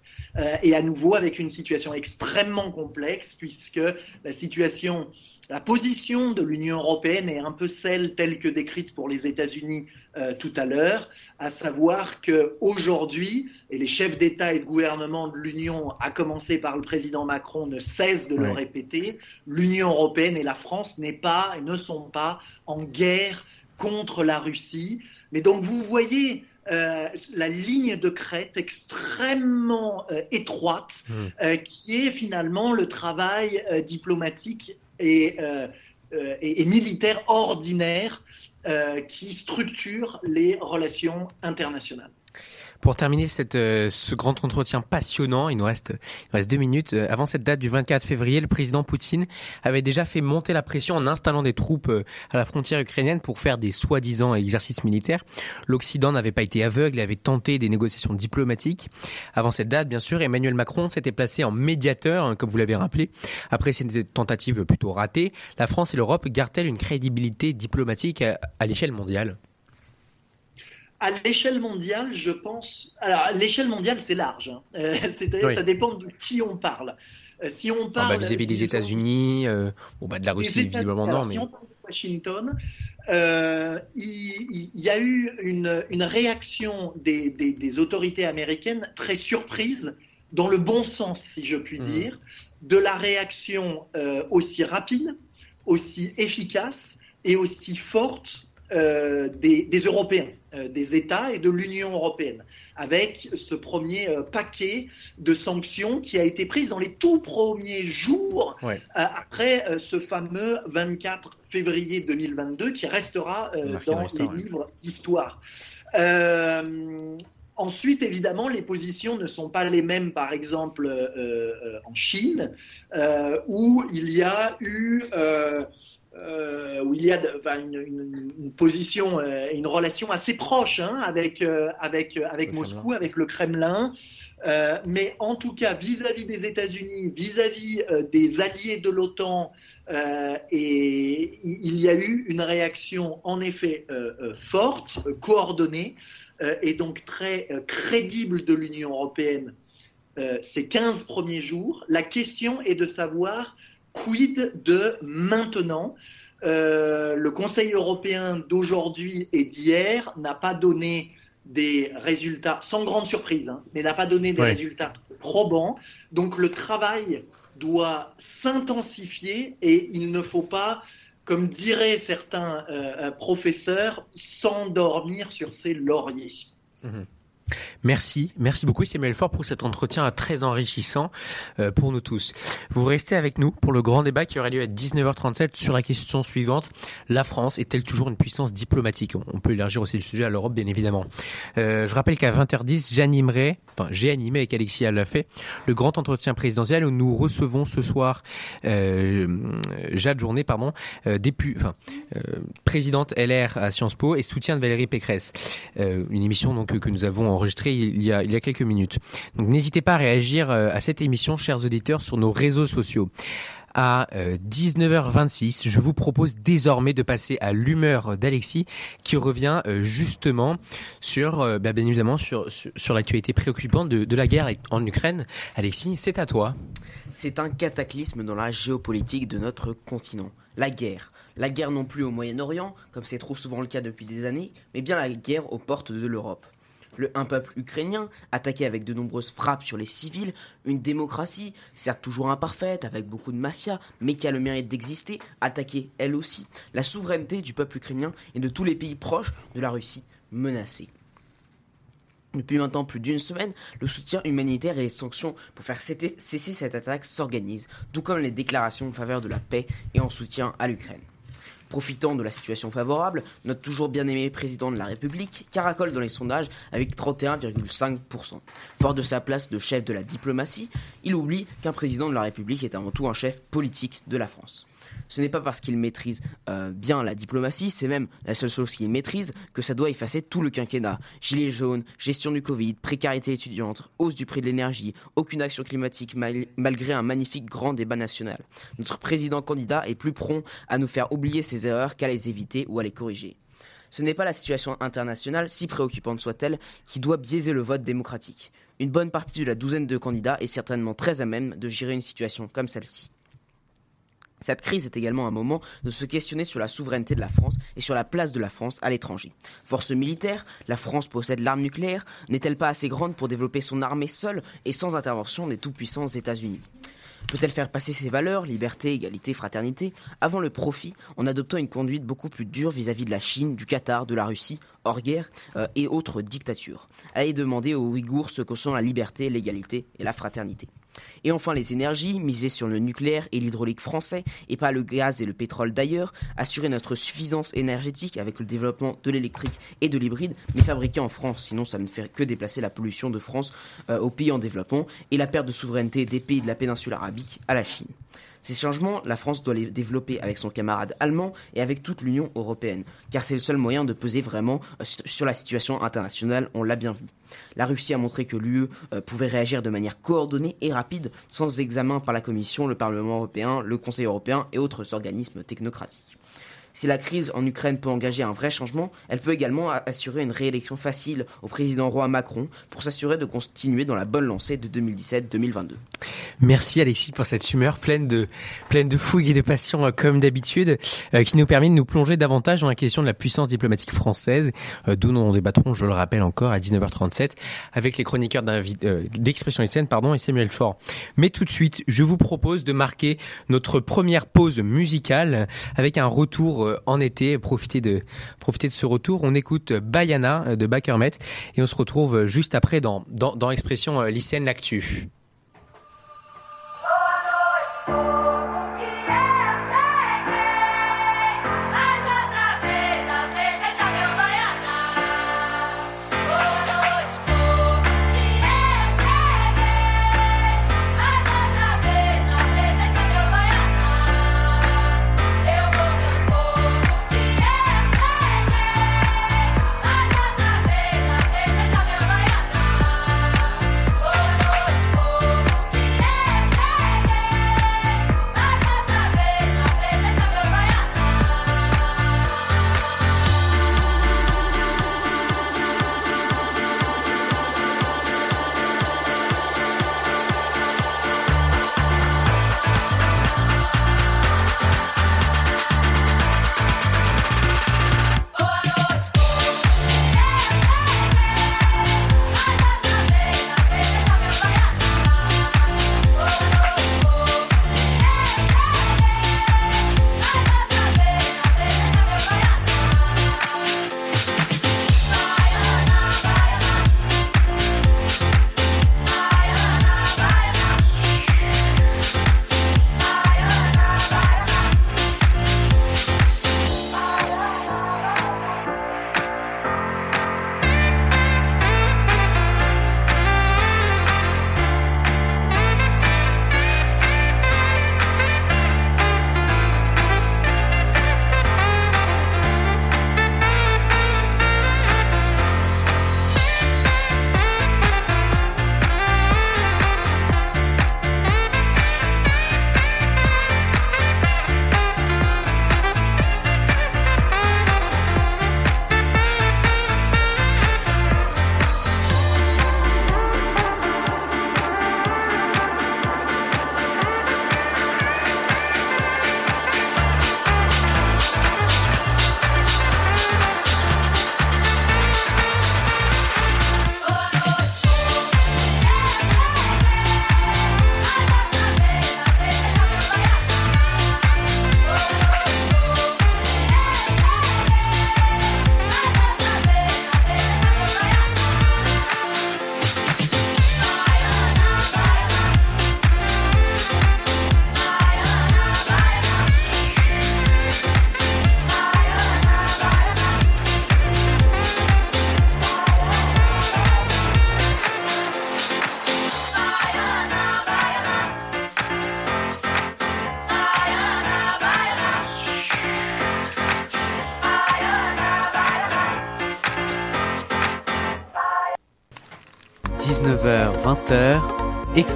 et à nouveau avec une situation extrêmement complexe, puisque la situation la position de l'Union européenne est un peu celle telle que décrite pour les États-Unis euh, tout à l'heure, à savoir qu'aujourd'hui, et les chefs d'État et de gouvernement de l'Union, à commencer par le président Macron, ne cessent de le répéter, l'Union européenne et la France pas, ne sont pas en guerre contre la Russie. Mais donc vous voyez euh, la ligne de crête extrêmement euh, étroite, mmh. qui est finalement le travail diplomatique et, et, militaire ordinaire qui structure les relations internationales. Pour terminer cette, euh, ce grand entretien passionnant, il nous reste, reste deux minutes. Euh, avant cette date du 24 février, le président Poutine avait déjà fait monter la pression en installant des troupes euh, à la frontière ukrainienne pour faire des soi-disant exercices militaires. L'Occident n'avait pas été aveugle et avait tenté des négociations diplomatiques. Avant cette date, bien sûr, Emmanuel Macron s'était placé en médiateur, hein, comme vous l'avez rappelé. Après ces tentatives plutôt ratées, la France et l'Europe gardent-elles une crédibilité diplomatique à l'échelle mondiale? À l'échelle mondiale, je pense. Alors, l'échelle mondiale, c'est large. Hein. Euh, c'est-à-dire, ça dépend de qui on parle. Euh, si on parle. Ah bah, vis-à-vis des États-Unis, euh, bon, bah, de la Russie, visiblement non. Mais... Si on parle de Washington, il, y, a eu une, une réaction des, des, des, autorités américaines très surprise, dans le bon sens, si je puis mmh. dire, de la réaction aussi rapide, aussi efficace et aussi forte des, Européens, des États et de l'Union européenne, avec ce premier euh, paquet de sanctions qui a été pris dans les tout premiers jours après ce fameux 24 février 2022 qui restera dans les livres d'histoire. Ensuite, évidemment, les positions ne sont pas les mêmes, par exemple, en Chine, où il y a eu euh, où il y a une, position euh, et une relation assez proche hein, avec, euh, avec, avec Moscou, avec le Kremlin. mais en tout cas, vis-à-vis des États-Unis, vis-à-vis des alliés de l'OTAN, et il y a eu une réaction en effet forte, coordonnée, et donc très crédible de l'Union européenne ces 15 premiers jours. La question est de savoir quid de maintenant? Euh, Le Conseil européen d'aujourd'hui et d'hier n'a pas donné des résultats, sans grande surprise, hein, mais n'a pas donné des résultats probants. Donc le travail doit s'intensifier et il ne faut pas, comme diraient certains euh, professeurs, s'endormir sur ses lauriers. Mmh. Merci, merci beaucoup Samuel Fort pour cet entretien très enrichissant euh, pour nous tous. Vous restez avec nous pour le grand débat qui aura lieu à 19h37 sur la question suivante. La France est-elle toujours une puissance diplomatique? On peut élargir aussi le sujet à l'Europe bien évidemment. Euh, je rappelle qu'à 20h10, j'animerai, enfin j'ai animé avec Alexis fait le grand entretien présidentiel où nous recevons ce soir euh, Jade Journée, pardon, euh, dépu, enfin, euh, présidente LR à Sciences Po et soutien de Valérie Pécresse. une émission donc que nous avons enregistré il y a, quelques minutes. Donc n'hésitez pas à réagir euh, à cette émission, chers auditeurs, sur nos réseaux sociaux à 19h26. Euh, je vous propose désormais de passer à l'humeur d'Alexis qui revient euh, justement sur, bah, bien évidemment, sur, l'actualité préoccupante de, de, la guerre en Ukraine. Alexis, c'est à toi. C'est un cataclysme dans la géopolitique de notre continent. La guerre. La guerre non plus au Moyen-Orient, comme c'est trop souvent le cas depuis des années, mais bien la guerre aux portes de l'Europe le, un peuple ukrainien, attaqué avec de nombreuses frappes sur les civils, une démocratie, certes toujours imparfaite, avec beaucoup de mafia, mais qui a le mérite d'exister, attaquée elle aussi, la souveraineté du peuple ukrainien et de tous les pays proches de la Russie menacée. Depuis maintenant plus d'une semaine, le soutien humanitaire et les sanctions pour faire cesser cette attaque s'organisent, tout comme les déclarations en faveur de la paix et en soutien à l'Ukraine. Profitant de la situation favorable, notre toujours bien-aimé président de la République caracole dans les sondages avec 31,5%. Fort de sa place de chef de la diplomatie, il oublie qu'un président de la République est avant tout un chef politique de la France. Ce n'est pas parce qu'il maîtrise euh, bien la diplomatie, c'est même la seule chose qu'il maîtrise, que ça doit effacer tout le quinquennat. Gilets jaunes, gestion du Covid, précarité étudiante, hausse du prix de l'énergie, aucune action climatique malgré un magnifique grand débat national. Notre président candidat est plus prompt à nous faire oublier ses erreurs qu'à les éviter ou à les corriger. Ce n'est pas la situation internationale, si préoccupante soit-elle, qui doit biaiser le vote démocratique. Une bonne partie de la douzaine de candidats est certainement très à même de gérer une situation comme celle-ci. Cette crise est également un moment de se questionner sur la souveraineté de la France et sur la place de la France à l'étranger. Force militaire, la France possède l'arme nucléaire, n'est-elle pas assez grande pour développer son armée seule et sans intervention des tout-puissants États-Unis? Peut-elle faire passer ses valeurs, liberté, égalité, fraternité, avant le profit, en adoptant une conduite beaucoup plus dure vis-à-vis de la Chine, du Qatar, de la Russie, hors guerre, euh, et autres dictatures? Allez demander aux Ouïghours ce que sont la liberté, l'égalité et la fraternité. Et enfin les énergies, miser sur le nucléaire et l'hydraulique français, et pas le gaz et le pétrole d'ailleurs, assurer notre suffisance énergétique avec le développement de l'électrique et de l'hybride, mais fabriqué en France, sinon ça ne fait que déplacer la pollution de France euh, aux pays en développement, et la perte de souveraineté des pays de la péninsule arabique à la Chine. Ces changements, la France doit les développer avec son camarade allemand et avec toute l'Union européenne, car c'est le seul moyen de peser vraiment euh, sur la situation internationale, on l'a bien vu. La Russie a montré que l'UE euh, pouvait réagir de manière coordonnée et rapide, sans examen par la Commission, le Parlement européen, le Conseil européen et autres organismes technocratiques. Si la crise en Ukraine peut engager un vrai changement, elle peut également assurer une réélection facile au président roi Macron pour s'assurer de continuer dans la bonne lancée de 2017-2022. Merci Alexis pour cette humeur pleine de pleine de fougue et de passion euh, comme d'habitude, euh, qui nous permet de nous plonger davantage dans la question de la puissance diplomatique française, euh, d'où nous en débattrons, je le rappelle encore, à 19h37 avec les chroniqueurs d'expression lycéenne, pardon, et Samuel Faure. Mais tout de suite, je vous propose de marquer notre première pause musicale avec un retour euh, en été. Profiter de ce retour. On écoute Bayana euh, de Bakermet et on se retrouve juste après dans, dans, dans Expression euh, lycéenne L'actu.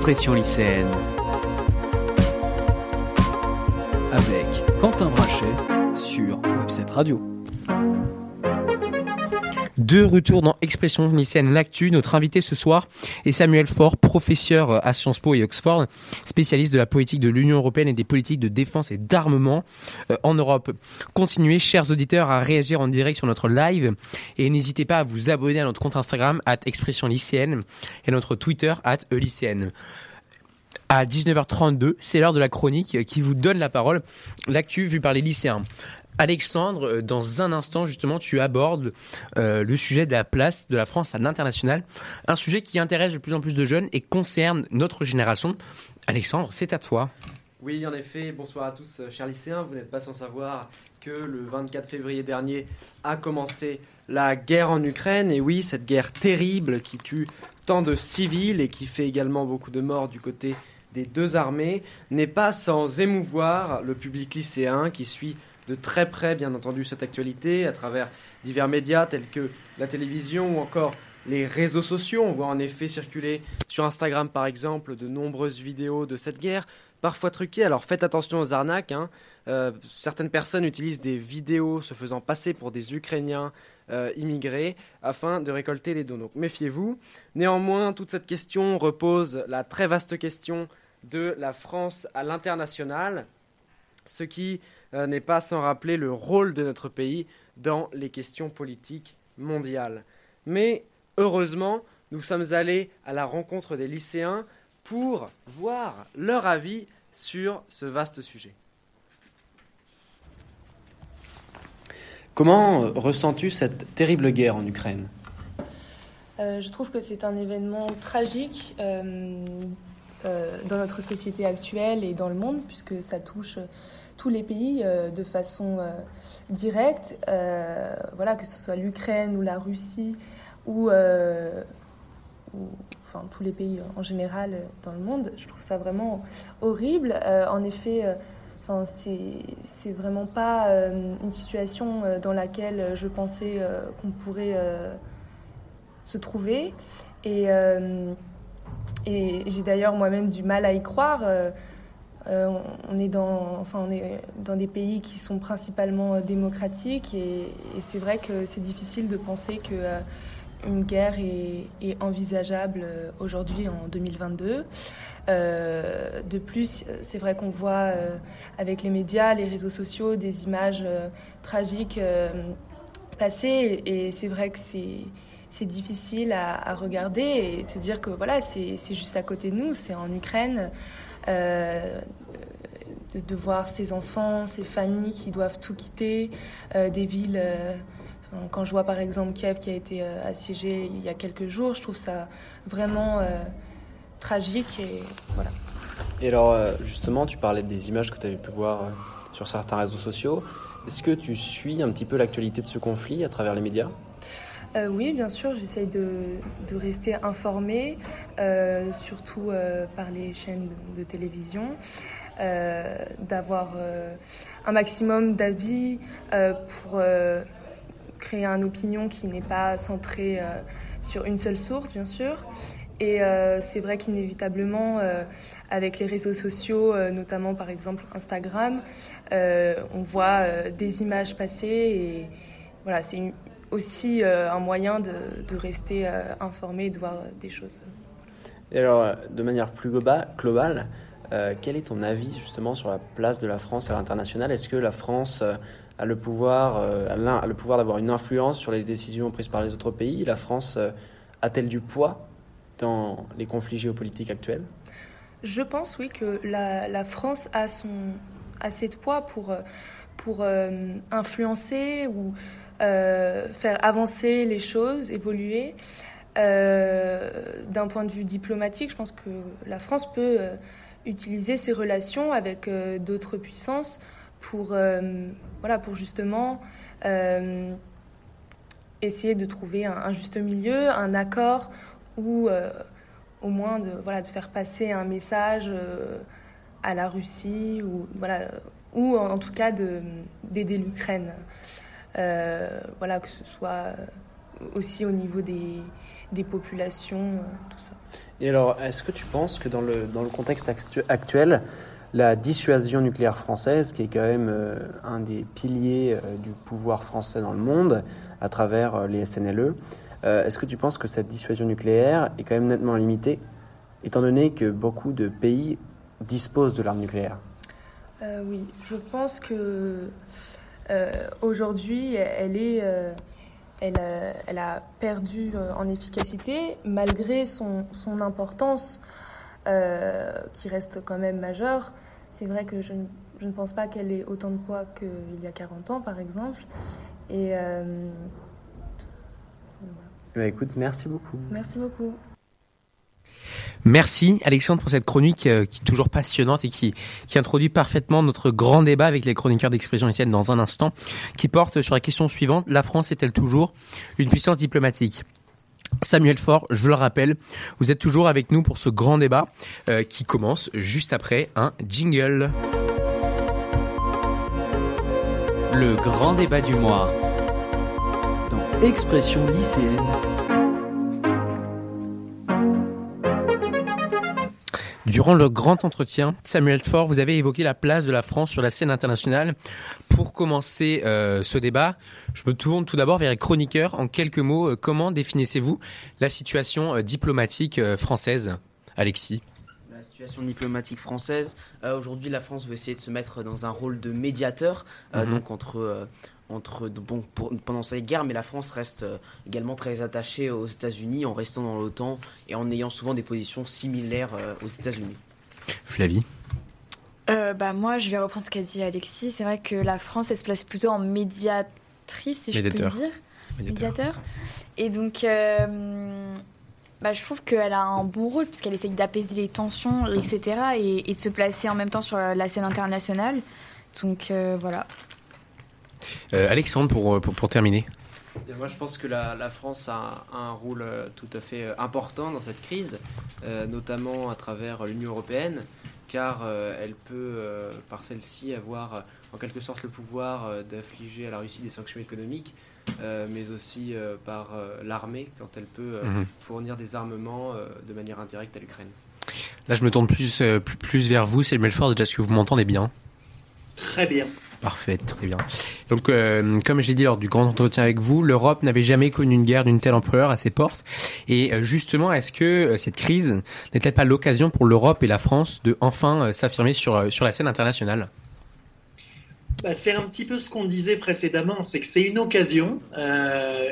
Expression lycéenne. Avec Quentin Brachet sur Webset Radio. De retour dans Expression lycéenne l'actu, notre invité ce soir est Samuel Faure, professeur à Sciences Po et Oxford, spécialiste de la politique de l'Union européenne et des politiques de défense et d'armement euh, en Europe. Continuez, chers auditeurs, à réagir en direct sur notre live et n'hésitez pas à vous abonner à notre compte Instagram at Expression lycéenne et notre Twitter at lycéenne. À 19h32, c'est l'heure de la chronique qui vous donne la parole, l'actu vue par les lycéens. Alexandre, euh, dans un instant, justement, tu abordes euh, le sujet de la place de la France à l'international, un sujet qui intéresse de plus en plus de jeunes et concerne notre génération. Alexandre, c'est à toi. Oui, en effet, bonsoir à tous, euh, chers lycéens. Vous n'êtes pas sans savoir que le 24 février dernier a commencé la guerre en Ukraine. Et oui, cette guerre terrible qui tue tant de civils et qui fait également beaucoup de morts du côté des deux armées n'est pas sans émouvoir le public lycéen qui suit de très près, bien entendu, cette actualité à travers divers médias tels que la télévision ou encore les réseaux sociaux. On voit en effet circuler sur Instagram, par exemple, de nombreuses vidéos de cette guerre, parfois truquées. Alors faites attention aux arnaques. Hein. Euh, certaines personnes utilisent des vidéos se faisant passer pour des Ukrainiens euh, immigrés afin de récolter des dons. Donc méfiez-vous. Néanmoins, toute cette question repose la très vaste question de la France à l'international, ce qui n'est pas sans rappeler le rôle de notre pays dans les questions politiques mondiales. Mais heureusement, nous sommes allés à la rencontre des lycéens pour voir leur avis sur ce vaste sujet. Comment euh, ressens-tu cette terrible guerre en Ukraine? Euh, Je trouve que c'est un événement tragique dans notre société actuelle et dans le monde, puisque ça touche tous les pays euh, de façon euh, directe, euh, voilà, que ce soit l'Ukraine ou la Russie ou, enfin, tous les pays en général dans le monde. Je trouve ça vraiment horrible. en effet, enfin, c'est vraiment pas une situation dans laquelle je pensais qu'on pourrait se trouver. Et, et j'ai d'ailleurs moi-même du mal à y croire. Euh, on, est dans, enfin, on est dans des pays qui sont principalement euh, démocratiques et, c'est vrai que c'est difficile de penser que euh, une guerre est, envisageable aujourd'hui en 2022. de plus, c'est vrai qu'on voit avec les médias, les réseaux sociaux, des images tragiques passer et c'est vrai que c'est difficile à, à, regarder et te dire que voilà, c'est juste à côté de nous, c'est en Ukraine. Euh, de, voir ces enfants, ces familles qui doivent tout quitter, euh, des villes. Euh, quand je vois par exemple Kiev qui a été assiégé il y a quelques jours, je trouve ça vraiment tragique et voilà. Et alors justement, tu parlais des images que tu avais pu voir sur certains réseaux sociaux. Est-ce que tu suis un petit peu l'actualité de ce conflit à travers les médias? Euh, oui, bien sûr, j'essaye de, rester informée, euh, surtout euh, par les chaînes de, télévision, d'avoir un maximum d'avis pour créer une opinion qui n'est pas centrée sur une seule source, bien sûr. Et c'est vrai qu'inévitablement, avec les réseaux sociaux, notamment par exemple Instagram, on voit des images passer et voilà, c'est une, aussi euh, un moyen de, rester euh, informé et de voir des choses. Et alors, de manière plus globale, euh, quel est ton avis justement sur la place de la France à l'international? Est-ce que la France a le pouvoir, a le pouvoir d'avoir une influence sur les décisions prises par les autres pays? La France a-t-elle du poids dans les conflits géopolitiques actuels? Je pense oui que la, France a son assez de poids pour pour influencer ou euh, faire avancer les choses, évoluer. Euh, d'un point de vue diplomatique, je pense que la France peut euh, utiliser ses relations avec d'autres puissances pour, voilà, pour justement essayer de trouver un, juste milieu, un accord ou au moins de, voilà, de faire passer un message à la Russie ou, voilà, ou en, tout cas d'aider l'Ukraine. Euh, voilà, que ce soit aussi au niveau des, des populations, tout ça. Et alors, est-ce que tu penses que dans le, dans le contexte actuel, la dissuasion nucléaire française, qui est quand même un des piliers du pouvoir français dans le monde, à travers les SNLE, est-ce que tu penses que cette dissuasion nucléaire est quand même nettement limitée, étant donné que beaucoup de pays disposent de l'arme nucléaire? Euh, oui, je pense que euh, aujourd'hui, elle est, euh, elle, elle, a perdu en efficacité malgré son, son importance qui reste quand même majeure. C'est vrai que je, je, ne pense pas qu'elle ait autant de poids qu'il y a 40 ans, par exemple. Et voilà. bah, écoute, merci beaucoup. Merci beaucoup. Merci Alexandre pour cette chronique euh, qui est toujours passionnante et qui, introduit parfaitement notre grand débat avec les chroniqueurs d'expression lycéenne dans un instant, qui porte sur la question suivante, la France est-elle toujours une puissance diplomatique? Samuel Faure, je le rappelle, vous êtes toujours avec nous pour ce grand débat euh, qui commence juste après un jingle. Le grand débat du mois. Dans Expression lycéenne. Durant le grand entretien, Samuel Faure, vous avez évoqué la place de la France sur la scène internationale. Pour commencer euh, ce débat, je me tourne tout d'abord vers les chroniqueurs. En quelques mots, euh, comment définissez-vous la situation euh, diplomatique euh, française Alexis? La situation diplomatique française, euh, aujourd'hui la France veut essayer de se mettre dans un rôle de médiateur, euh, Mhm. donc entre entre bon pour- pendant cette guerre, mais la France reste euh, également très attachée aux États-Unis en restant dans l'OTAN et en ayant souvent des positions similaires euh, aux États-Unis. Flavie Euh, bah, moi, je vais reprendre ce qu'a dit Alexis. C'est vrai que la France, elle se place plutôt en médiatrice, si Médiateur. je peux le dire. Médiateur. Médiateur. Et donc, euh, bah, je trouve qu'elle a un bon rôle, puisqu'elle essaye d'apaiser les tensions, etc. Et, et de se placer en même temps sur la scène internationale. Donc, euh, voilà. Euh, Alexandre, pour, pour, pour terminer. Et moi, je pense que la, la France a un, un rôle euh, tout à fait euh, important dans cette crise, euh, notamment à travers l'Union européenne, car euh, elle peut, euh, par celle-ci, avoir euh, en quelque sorte le pouvoir euh, d'affliger à la Russie des sanctions économiques, euh, mais aussi euh, par euh, l'armée, quand elle peut euh, Mhm. fournir des armements euh, de manière indirecte à l'Ukraine. Là, je me tourne plus, euh, plus, plus vers vous, Samuel Faure. Déjà, est-ce que vous m'entendez bien? Très bien. Parfait, très bien. Donc, euh, comme j'ai dit lors du grand entretien avec vous, l'Europe n'avait jamais connu une guerre d'une telle ampleur à ses portes. Et euh, justement, est-ce que euh, cette crise n'est-elle pas l'occasion pour l'Europe et la France de enfin s'affirmer sur, sur la scène internationale? Bah, c'est un petit peu ce qu'on disait précédemment, c'est que c'est une occasion.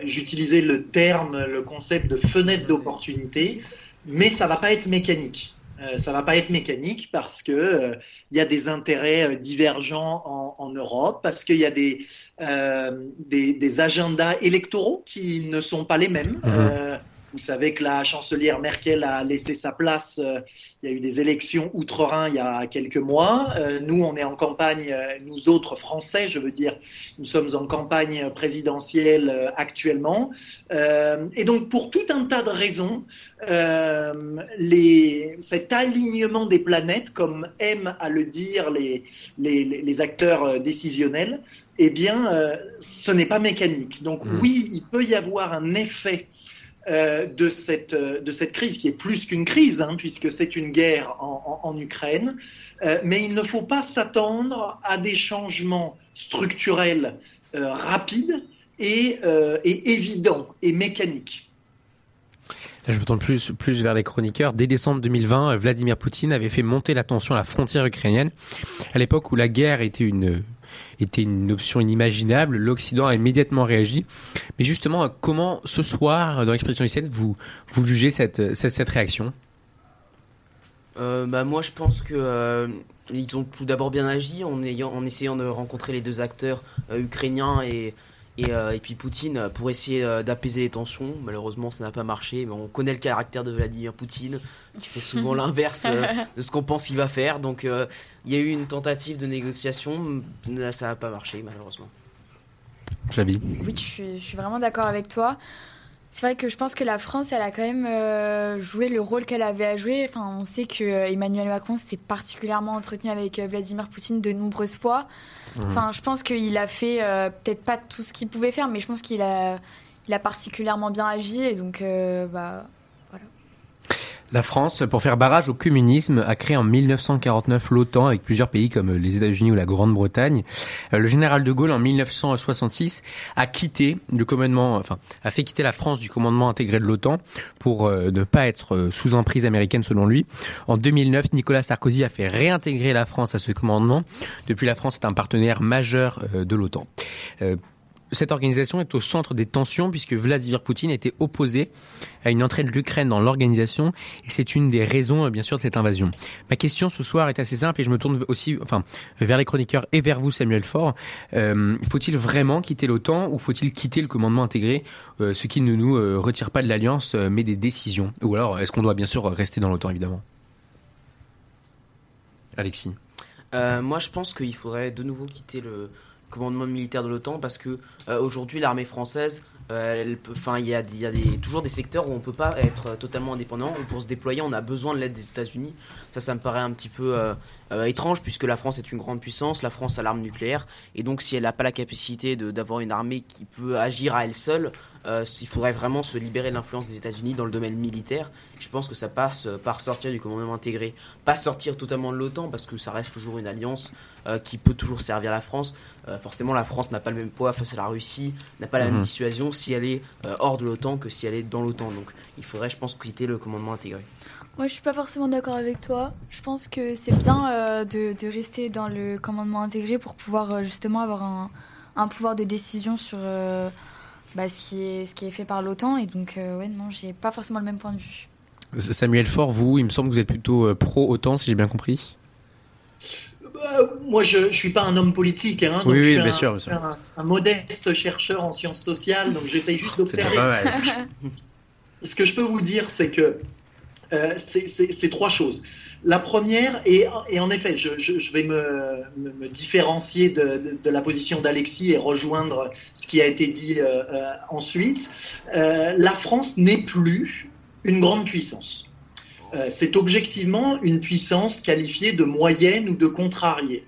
J'utilisais le terme, le concept de fenêtre d'opportunité, mais ça va pas être mécanique. Euh, ça va pas être mécanique parce que euh, il y a des intérêts euh, divergents en, en Europe, parce qu'il y a des, euh, des, des agendas électoraux qui ne sont pas les mêmes. Mhm. Vous savez que la chancelière Merkel a laissé sa place. euh, il y a eu des élections outre-Rhin il y a quelques mois. Euh, nous, on est en campagne, euh, nous autres Français, je veux dire, nous sommes en campagne présidentielle actuellement. Et donc, pour tout un tas de raisons, les, cet alignement des planètes, comme aiment à le dire les, les, les- les acteurs décisionnels, eh bien, ce n'est pas mécanique. Donc, Mhm. oui, il peut y avoir un effet euh, de, cette, euh, de cette crise qui est plus qu'une crise, hein, puisque c'est une guerre en, en- Ukraine. Euh, mais il ne faut pas s'attendre à des changements structurels rapides et, et évidents et mécaniques. Je me tourne plus, plus vers les chroniqueurs. Dès décembre 2020, euh, Vladimir Poutine avait fait monter la tension à la frontière ukrainienne. À l'époque où la guerre était une, était une option inimaginable, l'Occident a immédiatement réagi. Mais justement, comment ce soir, dans l'expression lycéenne, vous, vous jugez cette, cette, cette réaction? Euh, bah, moi, je pense que euh, ils ont tout d'abord bien agi en, ayant, en essayant de rencontrer les deux acteurs euh, ukrainiens et, et, euh, et puis Poutine euh, pour essayer euh, d'apaiser les tensions. Malheureusement, ça n'a pas marché, mais on connaît le caractère de Vladimir Poutine, qui fait souvent l'inverse euh, de ce qu'on pense qu'il va faire. Donc, euh, il y a eu une tentative de négociation, mais ça n'a pas marché, malheureusement. Flavie Oui, je suis, je suis vraiment d'accord avec toi. C'est vrai que je pense que la France, elle a quand même euh, joué le rôle qu'elle avait à jouer. Enfin, on sait que euh, Emmanuel Macron s'est particulièrement entretenu avec euh, Vladimir Poutine de nombreuses fois. Mhm. Enfin, je pense qu'il a fait peut-être pas tout ce qu'il pouvait faire, mais je pense qu'il a, il a particulièrement bien agi et donc bah la France, pour faire barrage au communisme, a créé en 1949 l'OTAN avec plusieurs pays comme les États-Unis ou la Grande-Bretagne. Euh, le général de Gaulle, en 1966, a quitté le commandement, enfin, a fait quitter la France du commandement intégré de l'OTAN pour euh, ne pas être euh, sous emprise américaine selon lui. En 2009, Nicolas Sarkozy a fait réintégrer la France à ce commandement. Depuis, la France est un partenaire majeur de l'OTAN cette organisation est au centre des tensions puisque Vladimir Poutine était opposé à une entrée de l'Ukraine dans l'organisation et c'est une des raisons bien sûr de cette invasion. Ma question ce soir est assez simple et je me tourne aussi enfin vers les chroniqueurs et vers vous Samuel Faure. Euh, faut-il vraiment quitter l'OTAN ou faut-il quitter le commandement intégré euh, ce qui ne nous euh, retire pas de l'alliance mais des décisions? Ou alors est-ce qu'on doit bien sûr rester dans l'OTAN évidemment? Alexis. moi je pense qu'il faudrait de nouveau quitter le commandement militaire de l'OTAN parce que euh, aujourd'hui l'armée française euh, enfin il y a, toujours des secteurs où on peut pas être totalement indépendant. Où pour se déployer on a besoin de l'aide des États-Unis. Ça ça me paraît un petit peu euh, étrange puisque la France est une grande puissance la France a l'arme nucléaire. Et donc si elle n'a pas la capacité d'avoir une armée qui peut agir à elle seule euh, il faudrait vraiment se libérer de l'influence des États-Unis dans le domaine militaire. Je pense que ça passe par sortir du commandement intégré, pas sortir totalement de l'OTAN parce que ça reste toujours une alliance euh, qui peut toujours servir la France. Euh, forcément, la France n'a pas le même poids face à la Russie, n'a pas la même mhm. dissuasion si elle est hors de l'OTAN que si elle est dans l'OTAN. Donc, il faudrait, je pense, quitter le commandement intégré. Moi, je suis pas forcément d'accord avec toi. Je pense que c'est bien de, de, rester dans le commandement intégré pour pouvoir justement avoir un, un pouvoir de décision sur bah, ce, qui est, ce qui est fait par l'OTAN. Et donc, euh, ouais, non, j'ai pas forcément le même point de vue. Samuel Faure, vous, il me semble que vous êtes plutôt euh, pro-OTAN, si j'ai bien compris. Bah, moi, je ne suis pas un homme politique. Hein, oui, oui, bien, un, sûr, Un, modeste chercheur en sciences sociales, donc j'essaye juste d'observer. Ce que je peux vous dire, c'est que euh, c'est trois choses. La première, et, en effet, je, vais me, différencier de, la position d'Alexis et rejoindre ce qui a été dit euh, euh, ensuite. Euh, la France n'est plus une grande puissance. C'est objectivement une puissance qualifiée de moyenne ou de contrariée.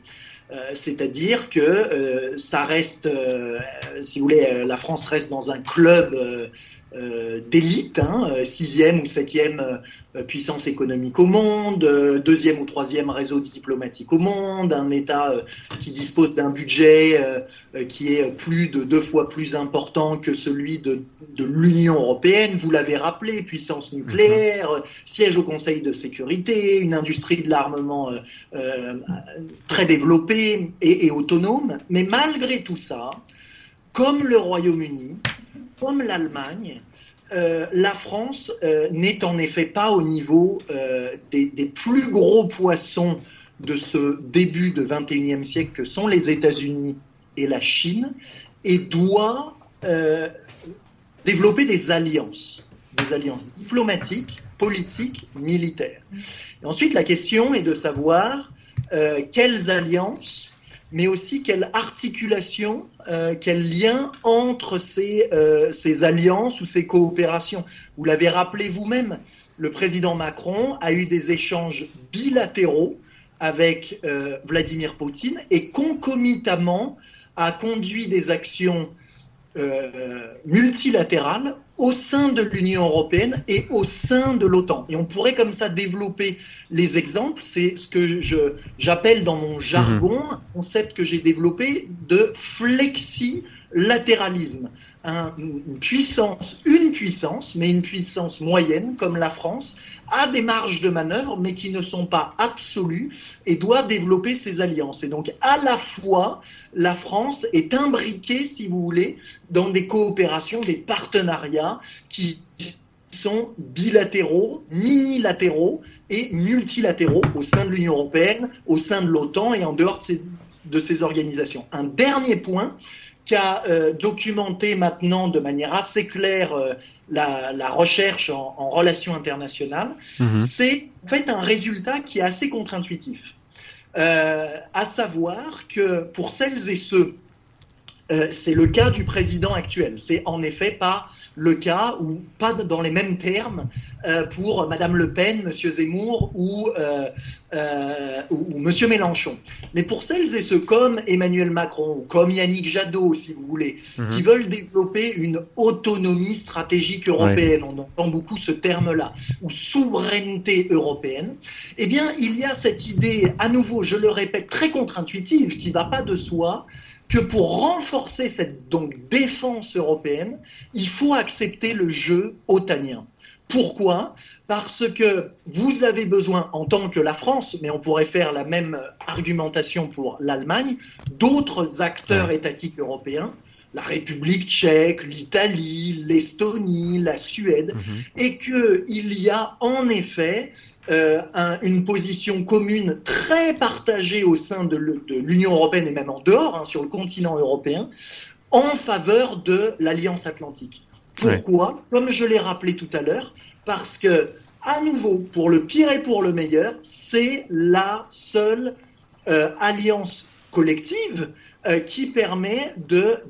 C'est-à-dire que ça reste, si vous voulez, la France reste dans un club d'élite, hein, euh, sixième ou septième euh, puissance économique au monde, deuxième ou troisième réseau diplomatique au monde, un État qui dispose d'un budget qui est plus de deux fois plus important que celui de, de l'Union européenne. Vous l'avez rappelé, puissance nucléaire, mhm. siège au Conseil de sécurité, une industrie de l'armement très développée et, et autonome. Mais malgré tout ça, comme le Royaume-Uni, comme l'Allemagne, euh, la France euh, n'est en effet pas au niveau euh, des, plus gros poissons de ce début de 21e siècle que sont les États-Unis et la Chine et doit développer des alliances, des alliances diplomatiques, politiques, militaires. ensuite, la question est de savoir quelles alliances mais aussi quelle articulation, euh, quel lien entre ces, euh, ces, alliances ou ces coopérations. Vous l'avez rappelé vous-même, le président Macron a eu des échanges bilatéraux avec euh, Vladimir Poutine et concomitamment a conduit des actions multilatérales au sein de l'Union européenne et au sein de l'OTAN. Et on pourrait comme ça développer les exemples. C'est ce que je, j'appelle dans mon jargon un concept que j'ai développé de flexilatéralisme une puissance, une puissance, mais une puissance moyenne comme la France, a des marges de manœuvre, mais qui ne sont pas absolues et doit développer ses alliances. Et donc, à la fois, la France est imbriquée, si vous voulez, dans des coopérations, des partenariats qui sont bilatéraux, minilatéraux et multilatéraux au sein de l'Union européenne, au sein de l'OTAN et en dehors de ces organisations. Un dernier point, qu'a euh, documenté maintenant de manière assez claire euh, la, recherche en, relations internationales, mhm. c'est en fait un résultat qui est assez contre-intuitif. Euh, à savoir que pour celles et ceux Euh, c'est le cas du président actuel. C'est en effet pas le cas, ou pas dans les mêmes termes, euh, pour Madame Le Pen, Monsieur Zemmour ou, euh, euh, ou, Monsieur Mélenchon. Mais pour celles et ceux comme Emmanuel Macron, ou comme Yannick Jadot, si vous voulez, Mhm. qui veulent développer une autonomie stratégique européenne, on entend beaucoup ce terme-là, ou souveraineté européenne, eh bien, il y a cette idée, à nouveau, je le répète, très contre-intuitive, qui va pas de soi, que pour renforcer cette donc défense européenne, il faut accepter le jeu otanien. Pourquoi? Parce que vous avez besoin, en tant que la France, mais on pourrait faire la même argumentation pour l'Allemagne, d'autres acteurs étatiques européens, la République tchèque, l'Italie, l'Estonie, la Suède, et qu'il y a en effet euh, un- une position commune très partagée au sein de l'Union européenne et même en dehors, hein, sur le continent européen, en faveur de l'Alliance atlantique. Pourquoi? Comme je l'ai rappelé tout à l'heure, parce que, à nouveau, pour le pire et pour le meilleur, c'est la seule euh, alliance collective euh, qui permet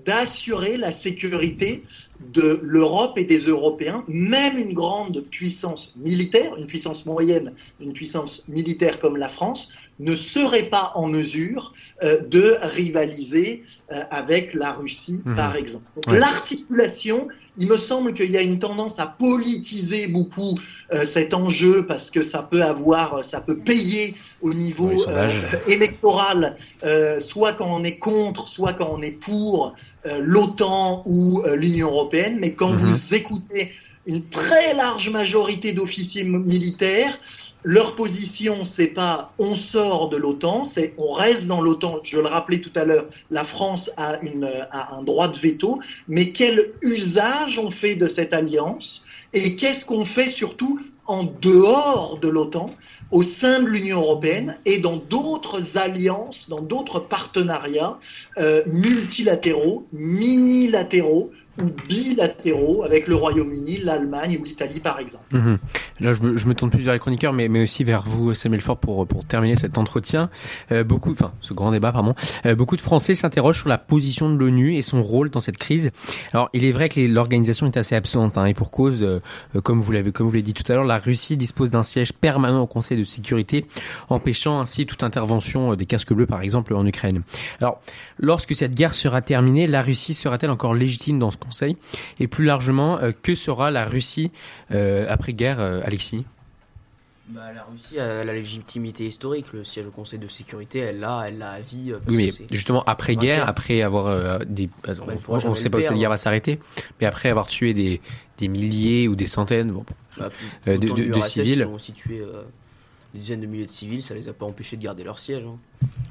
d'assurer la sécurité de l'Europe et des Européens, même une grande puissance militaire, une puissance moyenne, une puissance militaire comme la France, ne serait pas en mesure euh, de rivaliser euh, avec la Russie, Mhm. par exemple. Ouais. L'articulation, il me semble qu'il y a une tendance à politiser beaucoup euh, cet enjeu parce que ça peut avoir, ça peut payer au niveau sondage. euh, électoral, euh, soit quand on est contre, soit quand on est pour euh, l'OTAN ou euh, l'Union européenne. Mais quand Mhm. vous écoutez une très large majorité d'officiers militaires, leur position, c'est pas on sort de l'OTAN, c'est on reste dans l'OTAN. Je le rappelais tout à l'heure, la France a, une, a un droit de veto, mais quel usage on fait de cette alliance et qu'est-ce qu'on fait surtout en dehors de l'OTAN, au sein de l'Union européenne et dans d'autres alliances, dans d'autres partenariats euh, multilatéraux, minilatéraux ou bilatéraux avec le Royaume-Uni, l'Allemagne ou l'Italie par exemple. Mhm. Là, je me, je me tourne plus vers les chroniqueurs, mais, mais aussi vers vous, Samuel Fort, pour, pour terminer cet entretien. Euh, beaucoup, enfin, ce grand débat, pardon. Euh, beaucoup de Français s'interrogent sur la position de l'ONU et son rôle dans cette crise. Alors, il est vrai que l'organisation est assez absente, hein, et pour cause, euh, euh, comme vous l'avez, comme vous l'avez dit tout à l'heure, la Russie dispose d'un siège permanent au Conseil de sécurité, empêchant ainsi toute intervention euh, des casques bleus, par exemple, en Ukraine. Alors, lorsque cette guerre sera terminée, la Russie sera-t-elle encore légitime dans ce Conseil Et plus largement, euh, que sera la Russie euh, après-guerre, euh, Alexis? Bah, la Russie a la légitimité historique, le siège au Conseil de sécurité, elle l'a, elle l'a à vie. parce Oui, mais que justement après-guerre, Vainqueur. après avoir euh, des, on, jamais sait pas où cette guerre va s'arrêter, mais après avoir tué des, des milliers ou des centaines, bon, Bah, euh, de, civils. Euh, des dizaines de milliers de civils, ça les a pas empêchés de garder leur siège. hein.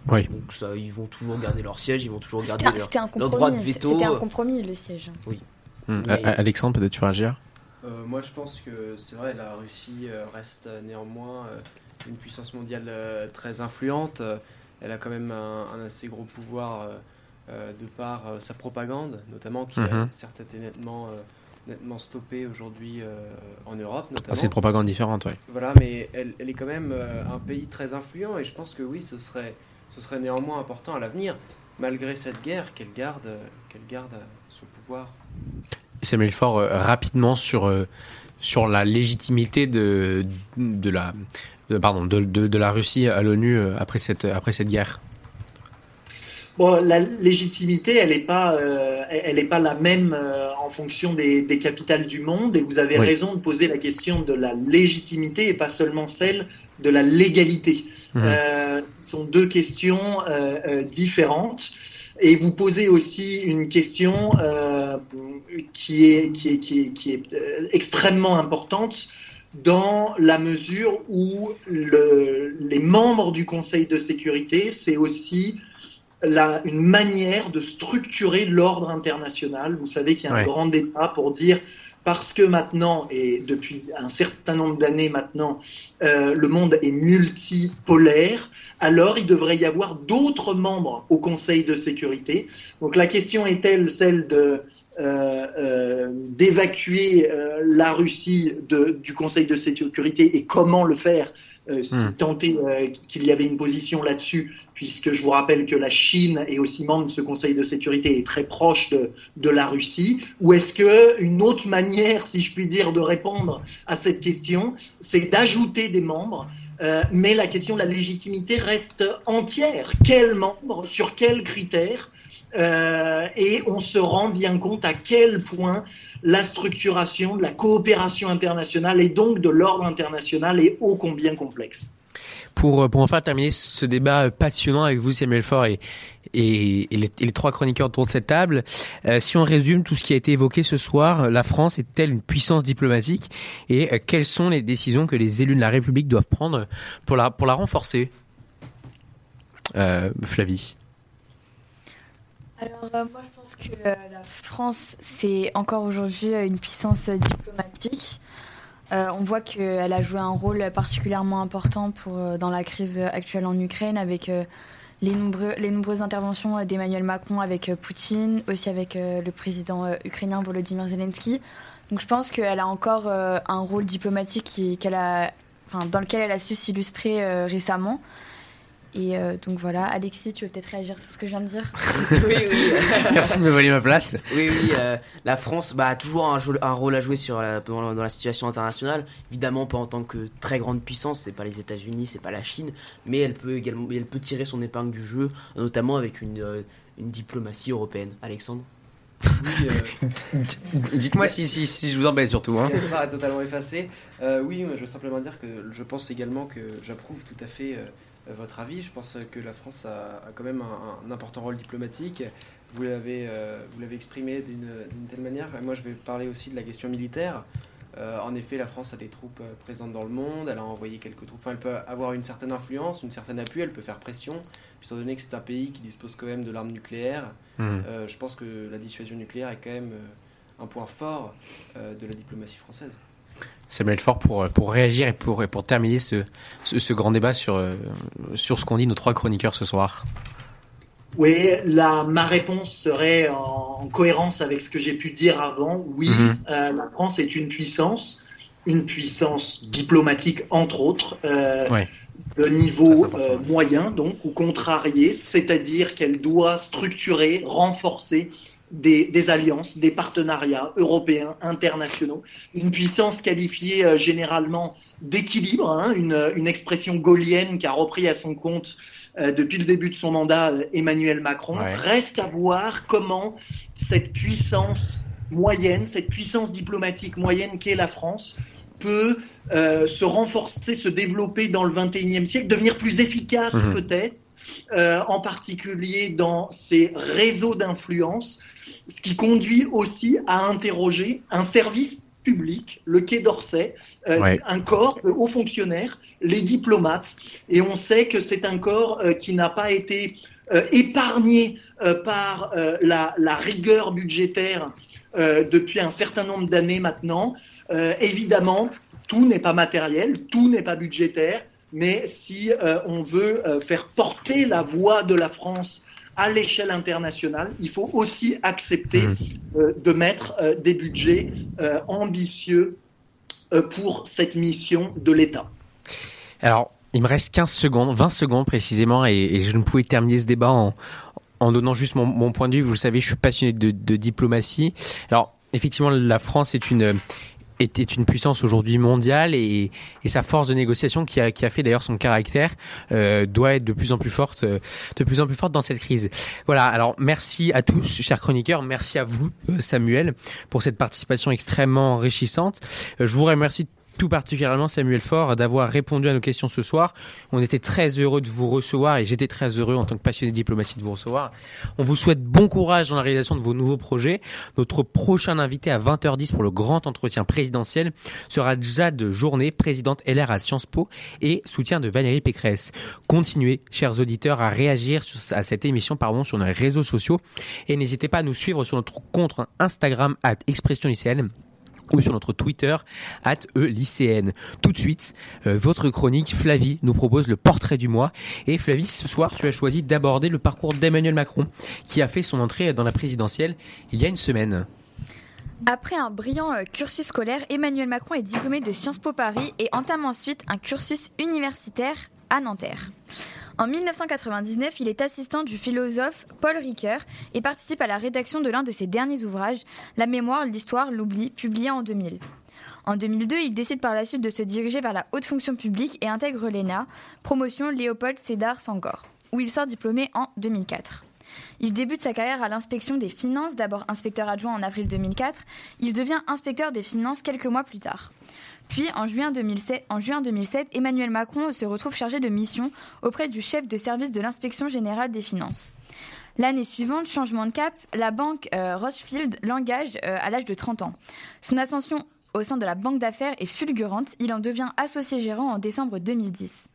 Oui. Donc ça, ils vont toujours garder leur siège, ils vont toujours garder un, leur, c'était un leur droit de veto. C'était un compromis, le siège. Hum, Mais- A- A- Alexandre, peut-être tu vas réagir? Euh, moi, je pense que c'est vrai, la Russie euh, reste euh, néanmoins une puissance mondiale très influente. Elle a quand même un, un assez gros pouvoir de par sa propagande, notamment qui a Mhm. Nettement, stoppée aujourd'hui euh, en Europe. Ah. C'est une propagande différente, ouais. Voilà, mais elle, elle est quand même euh, un pays très influent et je pense que oui, ce serait, ce serait néanmoins important à l'avenir, malgré cette guerre, qu'elle garde, euh, qu'elle garde son pouvoir. Samuel Faure, euh, rapidement sur, sur la légitimité de, de, la, de- pardon, de, de, de la Russie à l'ONU après cette, après cette guerre. Bon, la légitimité, elle n'est pas, euh, elle est pas la même euh, en fonction des, des capitales du monde. Et vous avez Oui. raison de poser la question de la légitimité et pas seulement celle de la légalité. Mhm. Euh, ce sont deux questions euh, euh, différentes. Et vous posez aussi une question euh, qui est, qui est, qui est, qui est extrêmement importante dans la mesure où le, les membres du Conseil de sécurité, c'est aussi la, une manière de structurer l'ordre international. Vous savez qu'il y a un Ouais. grand débat pour dire parce que maintenant, et depuis un certain nombre d'années maintenant, euh, le monde est multipolaire, alors il devrait y avoir d'autres membres au Conseil de sécurité. Donc la question est-elle celle de euh, euh, d'évacuer euh, la Russie de, du Conseil de sécurité et comment le faire? Euh, si hmm. tant est qu'il y avait une position là-dessus, puisque je vous rappelle que la Chine est aussi membre de ce Conseil de sécurité et très proche de, de la Russie, ou est-ce que une autre manière, si je puis dire, de répondre à cette question, c'est d'ajouter des membres mais la question de la légitimité reste entière. Quels membres, sur quels critères euh, et on se rend bien compte à quel point la structuration de la coopération internationale et donc de l'ordre international est ô combien complexe. Pour, pour enfin terminer ce débat passionnant avec vous, Samuel Faure, et, et, les, trois chroniqueurs autour de cette table, euh, si on résume tout ce qui a été évoqué ce soir, la France est-elle une puissance diplomatique et euh, quelles sont les décisions que les élus de la République doivent prendre pour la, pour la renforcer? Flavie alors euh, moi je pense que euh, la France c'est encore aujourd'hui euh, une puissance diplomatique. on voit qu'elle a joué un rôle particulièrement important pour, dans la crise actuelle en Ukraine avec les, nombreuses interventions d'Emmanuel Macron avec Poutine, aussi avec le président ukrainien Volodymyr Zelensky. Donc je pense qu'elle a encore un rôle diplomatique dans lequel elle a su s'illustrer récemment. Et euh, donc voilà, Alexis, tu veux peut-être réagir sur ce que je viens de dire Oui, oui. Merci de me voler ma place. Oui, oui. Euh, la France bah, a toujours un, un, rôle à jouer sur dans, la situation internationale. Évidemment, pas en tant que très grande puissance. C'est pas les États-Unis, c'est pas la Chine, mais elle peut également, elle peut tirer son épingle du jeu, notamment avec une, euh, une diplomatie européenne. Alexandre? Oui, Dites-moi si, si, si, je vous embête surtout. Hein. Ça totalement effacé. oui, je veux simplement dire que je pense également que j'approuve tout à fait euh, votre avis. Je pense que la France a, quand même un, important rôle diplomatique. Vous l'avez, euh, vous l'avez exprimé d'une, telle manière. moi, je vais parler aussi de la question militaire. Euh, en effet, la France a des troupes présentes dans le monde. Elle a envoyé quelques troupes. Enfin, elle peut avoir une certaine influence, une certaine appui. Elle peut faire pression. Puis, étant donné que c'est un pays qui dispose quand même de l'arme nucléaire, mmh. je pense que la dissuasion nucléaire est quand même un point fort de la diplomatie française. Samuel Fort pour, pour réagir et pour, pour terminer ce, ce, grand débat sur, euh, sur ce qu'ont dit nos trois chroniqueurs ce soir. Oui, la, ma réponse serait en, cohérence avec ce que j'ai pu dire avant. Oui, mhm. euh, la France est une puissance, une puissance diplomatique entre autres. Euh, Le niveau moyen, donc, ou contrarié, c'est-à-dire qu'elle doit structurer, renforcer des, alliances, des partenariats européens, internationaux, une puissance qualifiée euh, généralement d'équilibre, hein, une, expression gaulienne qu'a repris à son compte euh, depuis le début de son mandat euh, Emmanuel Macron. Reste à voir comment cette puissance moyenne, cette puissance diplomatique moyenne qu'est la France, peut se renforcer, se développer dans le 21e siècle, devenir plus efficace mhm. peut-être, en particulier dans ses réseaux d'influence, ce qui conduit aussi à interroger un service public, le Quai d'Orsay, euh, un corps de hauts fonctionnaires, les diplomates, et on sait que c'est un corps euh, qui n'a pas été euh, épargné par la, la, rigueur budgétaire depuis un certain nombre d'années maintenant. évidemment, tout n'est pas matériel, tout n'est pas budgétaire, mais si on veut faire porter la voix de la France à l'échelle internationale, il faut aussi accepter mmh. euh, de mettre euh, des budgets euh, ambitieux pour cette mission de l'État. Alors, il me reste 15 secondes, 20 secondes précisément, et, je ne pouvais terminer ce débat en, en donnant juste mon, point de vue. Vous le savez, je suis passionné de, de diplomatie. Alors, effectivement, la France est une était une puissance aujourd'hui mondiale et, et, sa force de négociation qui a, qui a fait d'ailleurs son caractère euh, doit être de plus en plus forte, euh, de plus en plus forte dans cette crise. Voilà. Alors merci à tous, chers chroniqueurs, merci à vous, euh, Samuel, pour cette participation extrêmement enrichissante. je vous remercie tout particulièrement Samuel Faure d'avoir répondu à nos questions ce soir. On était très heureux de vous recevoir et j'étais très heureux en tant que passionné de diplomatie de vous recevoir. On vous souhaite bon courage dans la réalisation de vos nouveaux projets. Notre prochain invité à 20h10 pour le grand entretien présidentiel sera Jade Journée, présidente LR à Sciences Po et soutien de Valérie Pécresse. Continuez, chers auditeurs, à réagir à cette émission pardon, sur nos réseaux sociaux et n'hésitez pas à nous suivre sur notre compte Instagram at Expression ou sur notre Twitter, at e Tout de suite, euh, votre chronique, Flavie, nous propose le portrait du mois. Et Flavie, ce soir, tu as choisi d'aborder le parcours d'Emmanuel Macron, qui a fait son entrée dans la présidentielle il y a une semaine. Après un brillant euh, cursus scolaire, Emmanuel Macron est diplômé de Sciences Po Paris et entame ensuite un cursus universitaire à Nanterre. En 1999, il est assistant du philosophe Paul Ricoeur et participe à la rédaction de l'un de ses derniers ouvrages, La mémoire, l'histoire, l'oubli, publié en 2000. En 2002, il décide par la suite de se diriger vers la haute fonction publique et intègre l'ENA, promotion Léopold Sédar Sangor, où il sort diplômé en 2004. Il débute sa carrière à l'inspection des finances, d'abord inspecteur adjoint en avril 2004. Il devient inspecteur des finances quelques mois plus tard. Puis, en juin, 2007, en juin 2007, Emmanuel Macron se retrouve chargé de mission auprès du chef de service de l'inspection générale des finances. L'année suivante, changement de cap, la banque euh, Rothschild l'engage euh, à l'âge de 30 ans. Son ascension au sein de la banque d'affaires est fulgurante. Il en devient associé gérant en décembre 2010.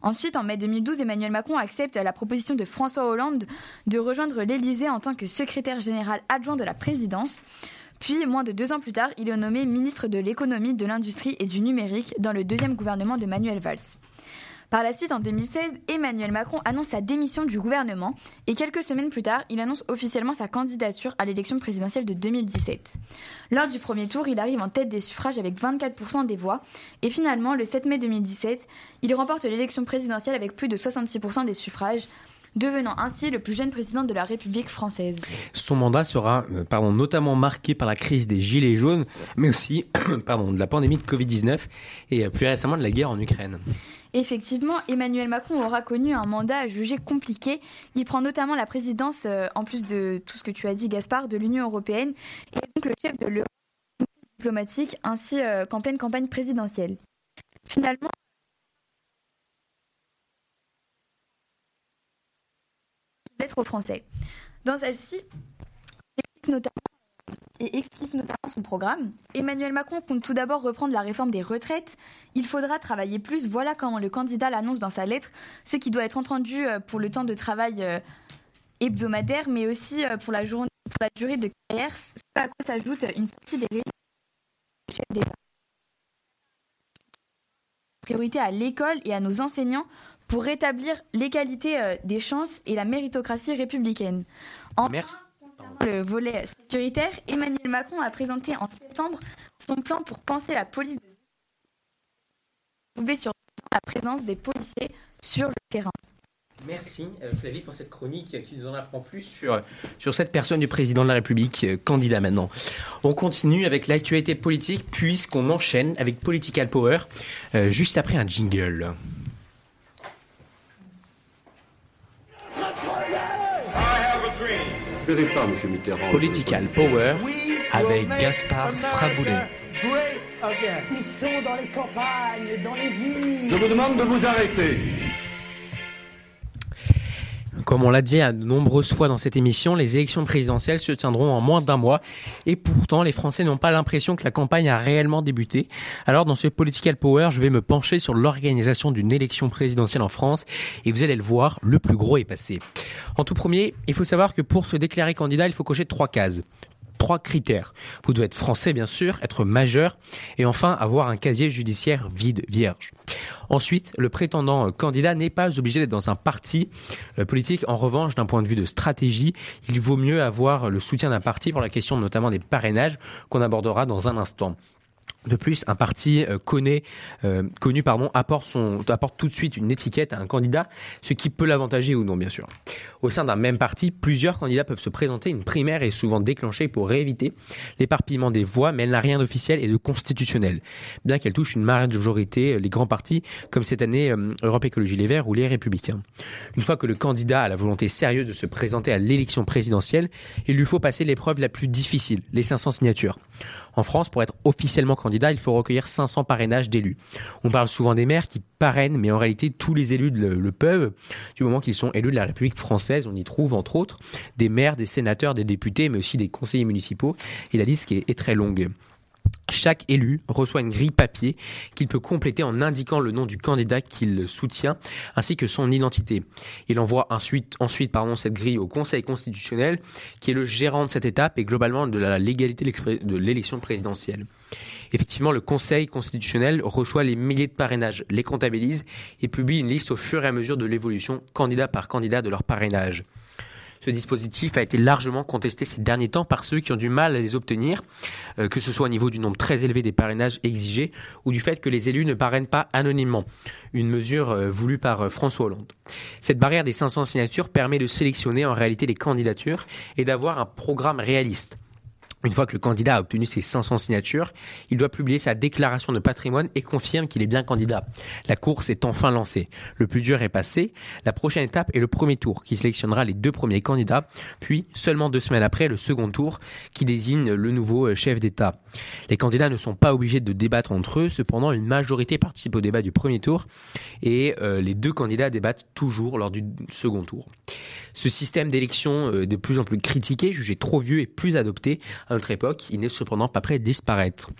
Ensuite, en mai 2012, Emmanuel Macron accepte la proposition de François Hollande de rejoindre l'Élysée en tant que secrétaire général adjoint de la présidence. Puis, moins de deux ans plus tard, il est nommé ministre de l'économie, de l'industrie et du numérique dans le deuxième gouvernement de Manuel Valls. Par la suite, en 2016, Emmanuel Macron annonce sa démission du gouvernement et quelques semaines plus tard, il annonce officiellement sa candidature à l'élection présidentielle de 2017. Lors du premier tour, il arrive en tête des suffrages avec 24% des voix et finalement, le 7 mai 2017, il remporte l'élection présidentielle avec plus de 66% des suffrages devenant ainsi le plus jeune président de la République française. Son mandat sera euh, pardon, notamment marqué par la crise des Gilets jaunes, mais aussi pardon, de la pandémie de Covid-19 et euh, plus récemment de la guerre en Ukraine. Effectivement, Emmanuel Macron aura connu un mandat jugé compliqué. Il prend notamment la présidence, euh, en plus de tout ce que tu as dit, Gaspard, de l'Union européenne, et donc le chef de l'Europe diplomatique, ainsi qu'en pleine campagne présidentielle. Finalement, lettre aux Français. Dans celle-ci, et explique notamment son programme. Emmanuel Macron compte tout d'abord reprendre la réforme des retraites. Il faudra travailler plus. Voilà comment le candidat l'annonce dans sa lettre, ce qui doit être entendu euh, pour le temps de travail euh, hebdomadaire, mais aussi euh, pour la, journée, pour la durée de carrière, ce à quoi s'ajoute une sortie des règles chef d'État. Priorité à l'école et à nos enseignants pour rétablir l'égalité euh, des chances et la méritocratie républicaine. En Merci. le volet sécuritaire, Emmanuel Macron a présenté en septembre son plan pour penser la police de sur la présence des policiers sur le terrain. Merci euh, Flavie pour cette chronique qui nous en apprend plus sur, sur cette personne du président de la République, euh, candidat maintenant. On continue avec l'actualité politique puisqu'on enchaîne avec Political Power juste après un jingle. Political Power avec Gaspard Fraboulet. Ils sont dans les campagnes, dans les villes. Je vous demande de vous arrêter. Comme on l'a dit à de nombreuses fois dans cette émission, les élections présidentielles se tiendront en moins d'un mois et pourtant les Français n'ont pas l'impression que la campagne a réellement débuté. Alors dans ce Political Power, je vais me pencher sur l'organisation d'une élection présidentielle en France et vous allez le voir, le plus gros est passé. En tout premier, il faut savoir que pour se déclarer candidat, il faut cocher trois cases trois critères. Vous devez être français, bien sûr, être majeur, et enfin avoir un casier judiciaire vide, vierge. Ensuite, le prétendant euh, candidat n'est pas obligé d'être dans un parti euh, politique. En revanche, d'un point de vue de stratégie, il vaut mieux avoir le soutien d'un parti pour la question notamment des parrainages qu'on abordera dans un instant. De plus, un parti euh, connaît, euh, connu pardon, apporte, son, apporte tout de suite une étiquette à un candidat, ce qui peut l'avantager ou non, bien sûr. Au sein d'un même parti, plusieurs candidats peuvent se présenter. Une primaire est souvent déclenchée pour éviter l'éparpillement des voix, mais elle n'a rien d'officiel et de constitutionnel. Bien qu'elle touche une majorité, les grands partis, comme cette année euh, Europe Écologie Les Verts ou les Républicains. Une fois que le candidat a la volonté sérieuse de se présenter à l'élection présidentielle, il lui faut passer l'épreuve la plus difficile, les 500 signatures. En France, pour être officiellement candidat, il faut recueillir 500 parrainages d'élus. On parle souvent des maires qui parrainent, mais en réalité, tous les élus le, peuvent, du moment qu'ils sont élus de la République française. On y trouve, entre autres, des maires, des sénateurs, des députés, mais aussi des conseillers municipaux. Et la liste est très longue. Chaque élu reçoit une grille papier qu'il peut compléter en indiquant le nom du candidat qu'il soutient ainsi que son identité. Il envoie ensuite, cette grille au Conseil constitutionnel qui est le gérant de cette étape et globalement de la légalité de l'élection présidentielle. Effectivement, le Conseil constitutionnel reçoit les milliers de parrainages, les comptabilise et publie une liste au fur et à mesure de l'évolution candidat par candidat de leur parrainage. Ce dispositif a été largement contesté ces derniers temps par ceux qui ont du mal à les obtenir, euh, que ce soit au niveau du nombre très élevé des parrainages exigés ou du fait que les élus ne parrainent pas anonymement, une mesure euh, voulue par euh, François Hollande. Cette barrière des 500 signatures permet de sélectionner en réalité les candidatures et d'avoir un programme réaliste. Une fois que le candidat a obtenu ses 500 signatures, il doit publier sa déclaration de patrimoine et confirme qu'il est bien candidat. La course est enfin lancée. Le plus dur est passé. La prochaine étape est le premier tour qui sélectionnera les deux premiers candidats, puis seulement deux semaines après le second tour qui désigne le nouveau euh, chef d'État. Les candidats ne sont pas obligés de débattre entre eux, cependant une majorité participe au débat du premier tour et euh, les deux candidats débattent toujours lors du second tour. Ce système d'élection euh, de plus en plus critiqué, jugé trop vieux et plus adopté à notre époque, il n'est cependant pas prêt de disparaître.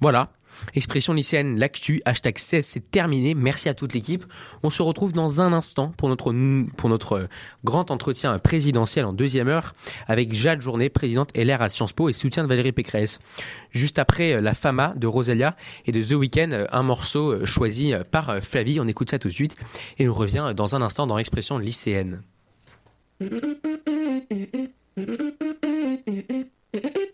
Voilà. Expression lycéenne, l'actu, hashtag 16, c'est terminé. Merci à toute l'équipe. On se retrouve dans un instant pour notre, notre grand entretien présidentiel en deuxième heure avec Jade Journée, présidente LR à Sciences Po et soutien de Valérie Pécresse. Juste après euh, La Fama de Rosalia et de The Weeknd, euh, un morceau choisi par Flavie. On écoute ça tout de suite et on revient dans un instant dans Expression lycéenne. えっ?